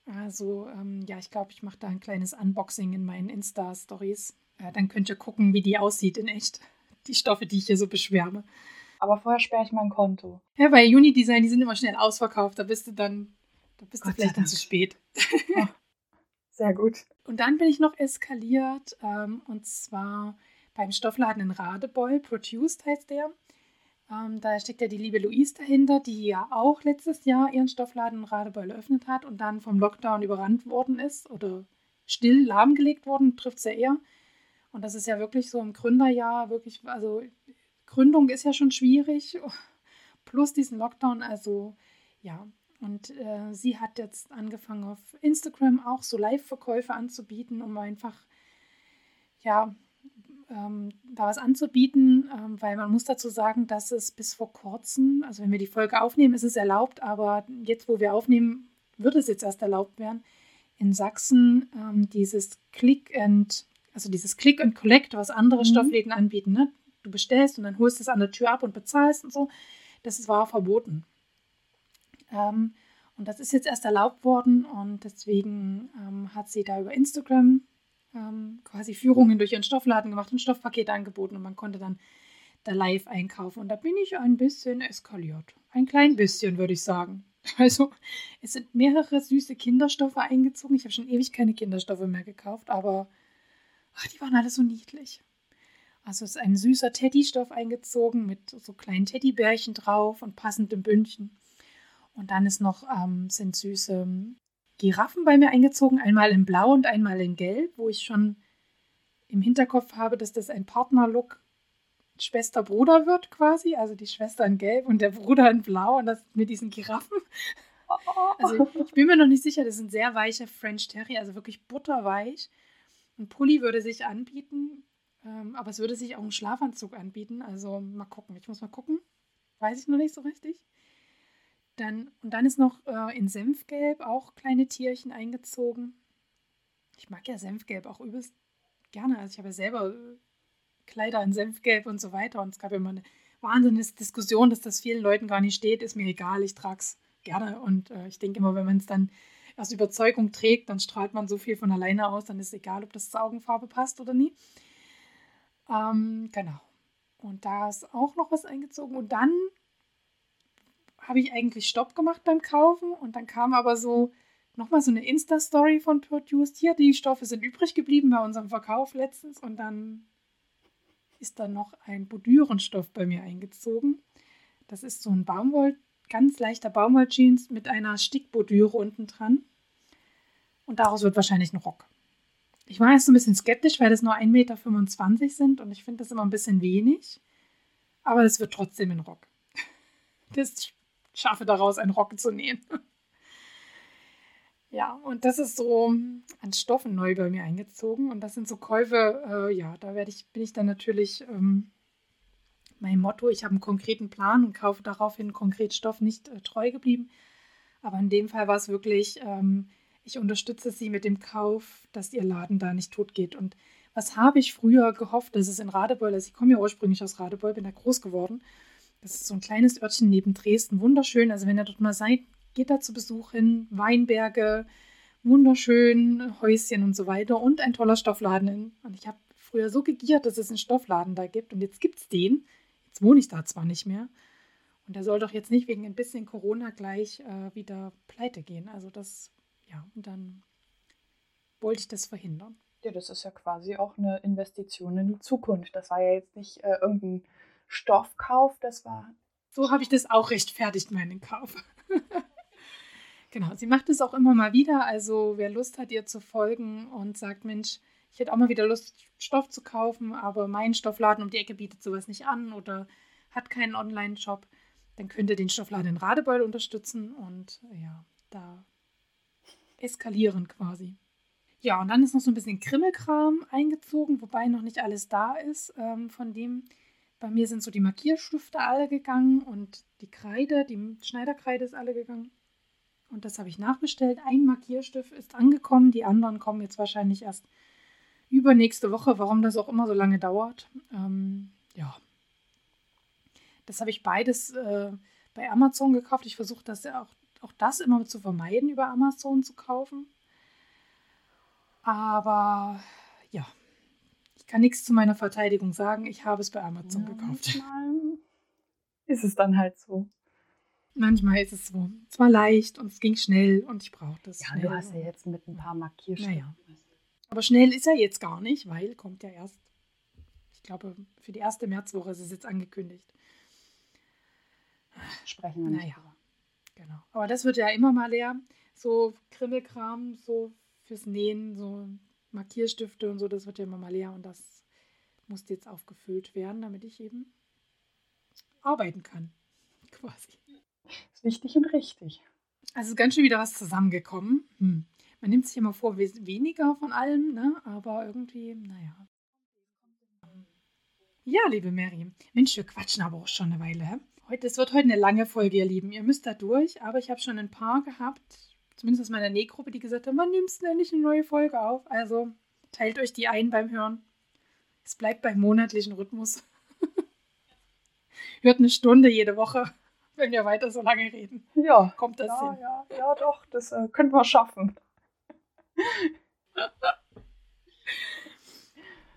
Also ähm, ja, ich glaube, ich mache da ein kleines Unboxing in meinen Insta-Stories. Äh, dann könnt ihr gucken, wie die aussieht in echt. Die Stoffe, die ich hier so beschwärme. Aber vorher sperre ich mein Konto. Ja, bei Unidesign, die sind immer schnell ausverkauft. Da bist du dann, da bist Gott du vielleicht dann zu spät. Sehr gut. Und dann bin ich noch eskaliert. Ähm, und zwar beim Stoffladen in Radebeul. Produced heißt der. Ähm, da steckt ja die liebe Louise dahinter, die ja auch letztes Jahr ihren Stoffladen in Radebeul eröffnet hat und dann vom Lockdown überrannt worden ist oder still lahmgelegt worden, trifft es ja eher. Und das ist ja wirklich so im Gründerjahr, wirklich, also Gründung ist ja schon schwierig, plus diesen Lockdown, also ja. Und äh, sie hat jetzt angefangen auf Instagram auch so Live-Verkäufe anzubieten, um einfach ja ähm, da was anzubieten, ähm, weil man muss dazu sagen, dass es bis vor kurzem, also wenn wir die Folge aufnehmen, ist es erlaubt, aber jetzt, wo wir aufnehmen, wird es jetzt erst erlaubt werden, in Sachsen ähm, dieses Click and, also dieses Click and Collect, was andere mhm. Stoffläden anbieten, ne? Du bestellst und dann holst es an der Tür ab und bezahlst und so, das war verboten. Ähm, und das ist jetzt erst erlaubt worden und deswegen ähm, hat sie da über Instagram ähm, quasi Führungen durch ihren Stoffladen gemacht und Stoffpakete angeboten und man konnte dann da live einkaufen. Und da bin ich ein bisschen eskaliert. Ein klein bisschen, würde ich sagen. Also, es sind mehrere süße Kinderstoffe eingezogen. Ich habe schon ewig keine Kinderstoffe mehr gekauft, aber ach, die waren alle so niedlich. Also es ist ein süßer Teddystoff eingezogen mit so kleinen Teddybärchen drauf und passendem Bündchen. Und dann ist noch, ähm, sind süße Giraffen bei mir eingezogen, einmal in Blau und einmal in Gelb, wo ich schon im Hinterkopf habe, dass das ein Partnerlook Schwester-Bruder wird quasi, also die Schwester in Gelb und der Bruder in Blau und das mit diesen Giraffen. Also ich bin mir noch nicht sicher, das sind sehr weiche French Terry, also wirklich butterweich. Ein Pulli würde sich anbieten, ähm, aber es würde sich auch ein Schlafanzug anbieten. Also mal gucken, ich muss mal gucken. Weiß ich noch nicht so richtig. Dann, und dann ist noch äh, in Senfgelb auch kleine Tierchen eingezogen. Ich mag ja Senfgelb auch übelst gerne. Also ich habe ja selber äh, Kleider in Senfgelb und so weiter. Und es gab immer eine wahnsinnige Diskussion, dass das vielen Leuten gar nicht steht. Ist mir egal, ich trage es gerne. Und äh, ich denke immer, wenn man es dann aus Überzeugung trägt, dann strahlt man so viel von alleine aus, dann ist es egal, ob das zur Augenfarbe passt oder nie. Ähm, genau. Und da ist auch noch was eingezogen. Und dann habe ich eigentlich Stopp gemacht beim Kaufen und dann kam aber so nochmal so eine Insta-Story von Produced. Hier, die Stoffe sind übrig geblieben bei unserem Verkauf letztens und dann ist da noch ein Boudyrenstoff bei mir eingezogen. Das ist so ein Baumwoll, ganz leichter Baumwolljeans mit einer Stickbordüre unten dran. Und daraus wird wahrscheinlich ein Rock. Ich war jetzt so ein bisschen skeptisch, weil das nur 1,25 Meter sind und ich finde das immer ein bisschen wenig. Aber das wird trotzdem ein Rock. Das schaffe daraus einen Rock zu nähen. ja, und das ist so an Stoffen neu bei mir eingezogen. Und das sind so Käufe, äh, ja, da werde ich, bin ich dann natürlich ähm, mein Motto, ich habe einen konkreten Plan und kaufe daraufhin konkret Stoff nicht äh, treu geblieben. Aber in dem Fall war es wirklich, ähm, ich unterstütze sie mit dem Kauf, dass ihr Laden da nicht tot geht. Und was habe ich früher gehofft, dass es in Radebeul, also ich komme ja ursprünglich aus Radebeul, bin da groß geworden das ist so ein kleines Örtchen neben Dresden, wunderschön. Also wenn ihr dort mal seid, geht da zu Besuch hin. Weinberge, wunderschön, Häuschen und so weiter und ein toller Stoffladen. Und ich habe früher so gegiert, dass es einen Stoffladen da gibt und jetzt gibt es den. Jetzt wohne ich da zwar nicht mehr. Und der soll doch jetzt nicht wegen ein bisschen Corona gleich äh, wieder pleite gehen. Also das, ja, und dann wollte ich das verhindern. Ja, das ist ja quasi auch eine Investition in die Zukunft. Das war ja jetzt nicht äh, irgendein Stoffkauf, das war. So habe ich das auch rechtfertigt, meinen Kauf. genau, sie macht es auch immer mal wieder. Also wer Lust hat, ihr zu folgen und sagt, Mensch, ich hätte auch mal wieder Lust, Stoff zu kaufen, aber mein Stoffladen um die Ecke bietet sowas nicht an oder hat keinen Online-Shop, dann könnt ihr den Stoffladen in Radebeul unterstützen und ja, da eskalieren quasi. Ja, und dann ist noch so ein bisschen Krimmelkram eingezogen, wobei noch nicht alles da ist ähm, von dem, bei mir sind so die Markierstifte alle gegangen und die Kreide, die Schneiderkreide ist alle gegangen. Und das habe ich nachbestellt. Ein Markierstift ist angekommen, die anderen kommen jetzt wahrscheinlich erst übernächste Woche, warum das auch immer so lange dauert. Ähm, ja. Das habe ich beides äh, bei Amazon gekauft. Ich versuche das ja auch, auch das immer zu vermeiden, über Amazon zu kaufen. Aber ja, ich kann nichts zu meiner Verteidigung sagen. Ich habe es bei Amazon ja, gekauft. Manchmal ist es dann halt so. Manchmal ist es so. Es war leicht und es ging schnell und ich brauchte es. Ja, schnell. du hast ja jetzt mit ein paar Markierstiften. Naja. Aber schnell ist er jetzt gar nicht, weil kommt ja erst, ich glaube, für die erste Märzwoche ist es jetzt angekündigt. Sprechen wir nicht. Naja, genau. Aber das wird ja immer mal leer. So Krimmelkram, so fürs Nähen, so Markierstifte und so, das wird ja immer mal leer und das muss jetzt aufgefüllt werden, damit ich eben arbeiten kann. Quasi. Das ist wichtig und richtig. Also ganz schön wieder was zusammengekommen. Hm. Man nimmt sich immer vor, weniger von allem, ne? aber irgendwie, naja. Ja, liebe Mary. Mensch, wir quatschen aber auch schon eine Weile. Heute, es wird heute eine lange Folge, ihr Lieben. Ihr müsst da durch, aber ich habe schon ein paar gehabt, zumindest aus meiner Nähgruppe, die gesagt haben, wann nimmst nicht eine neue Folge auf? Also teilt euch die ein beim Hören. Es bleibt beim monatlichen Rhythmus. Hört eine Stunde jede Woche, wenn wir weiter so lange reden. Ja. Kommt das ja, hin? Ja, ja, doch, das äh, können wir schaffen.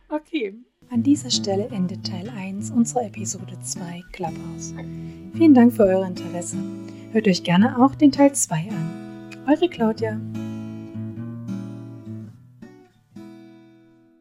okay. An dieser Stelle endet Teil 1 unserer Episode 2 Clubhouse. Vielen Dank für euer Interesse. Hört euch gerne auch den Teil 2 an. Eure Claudia.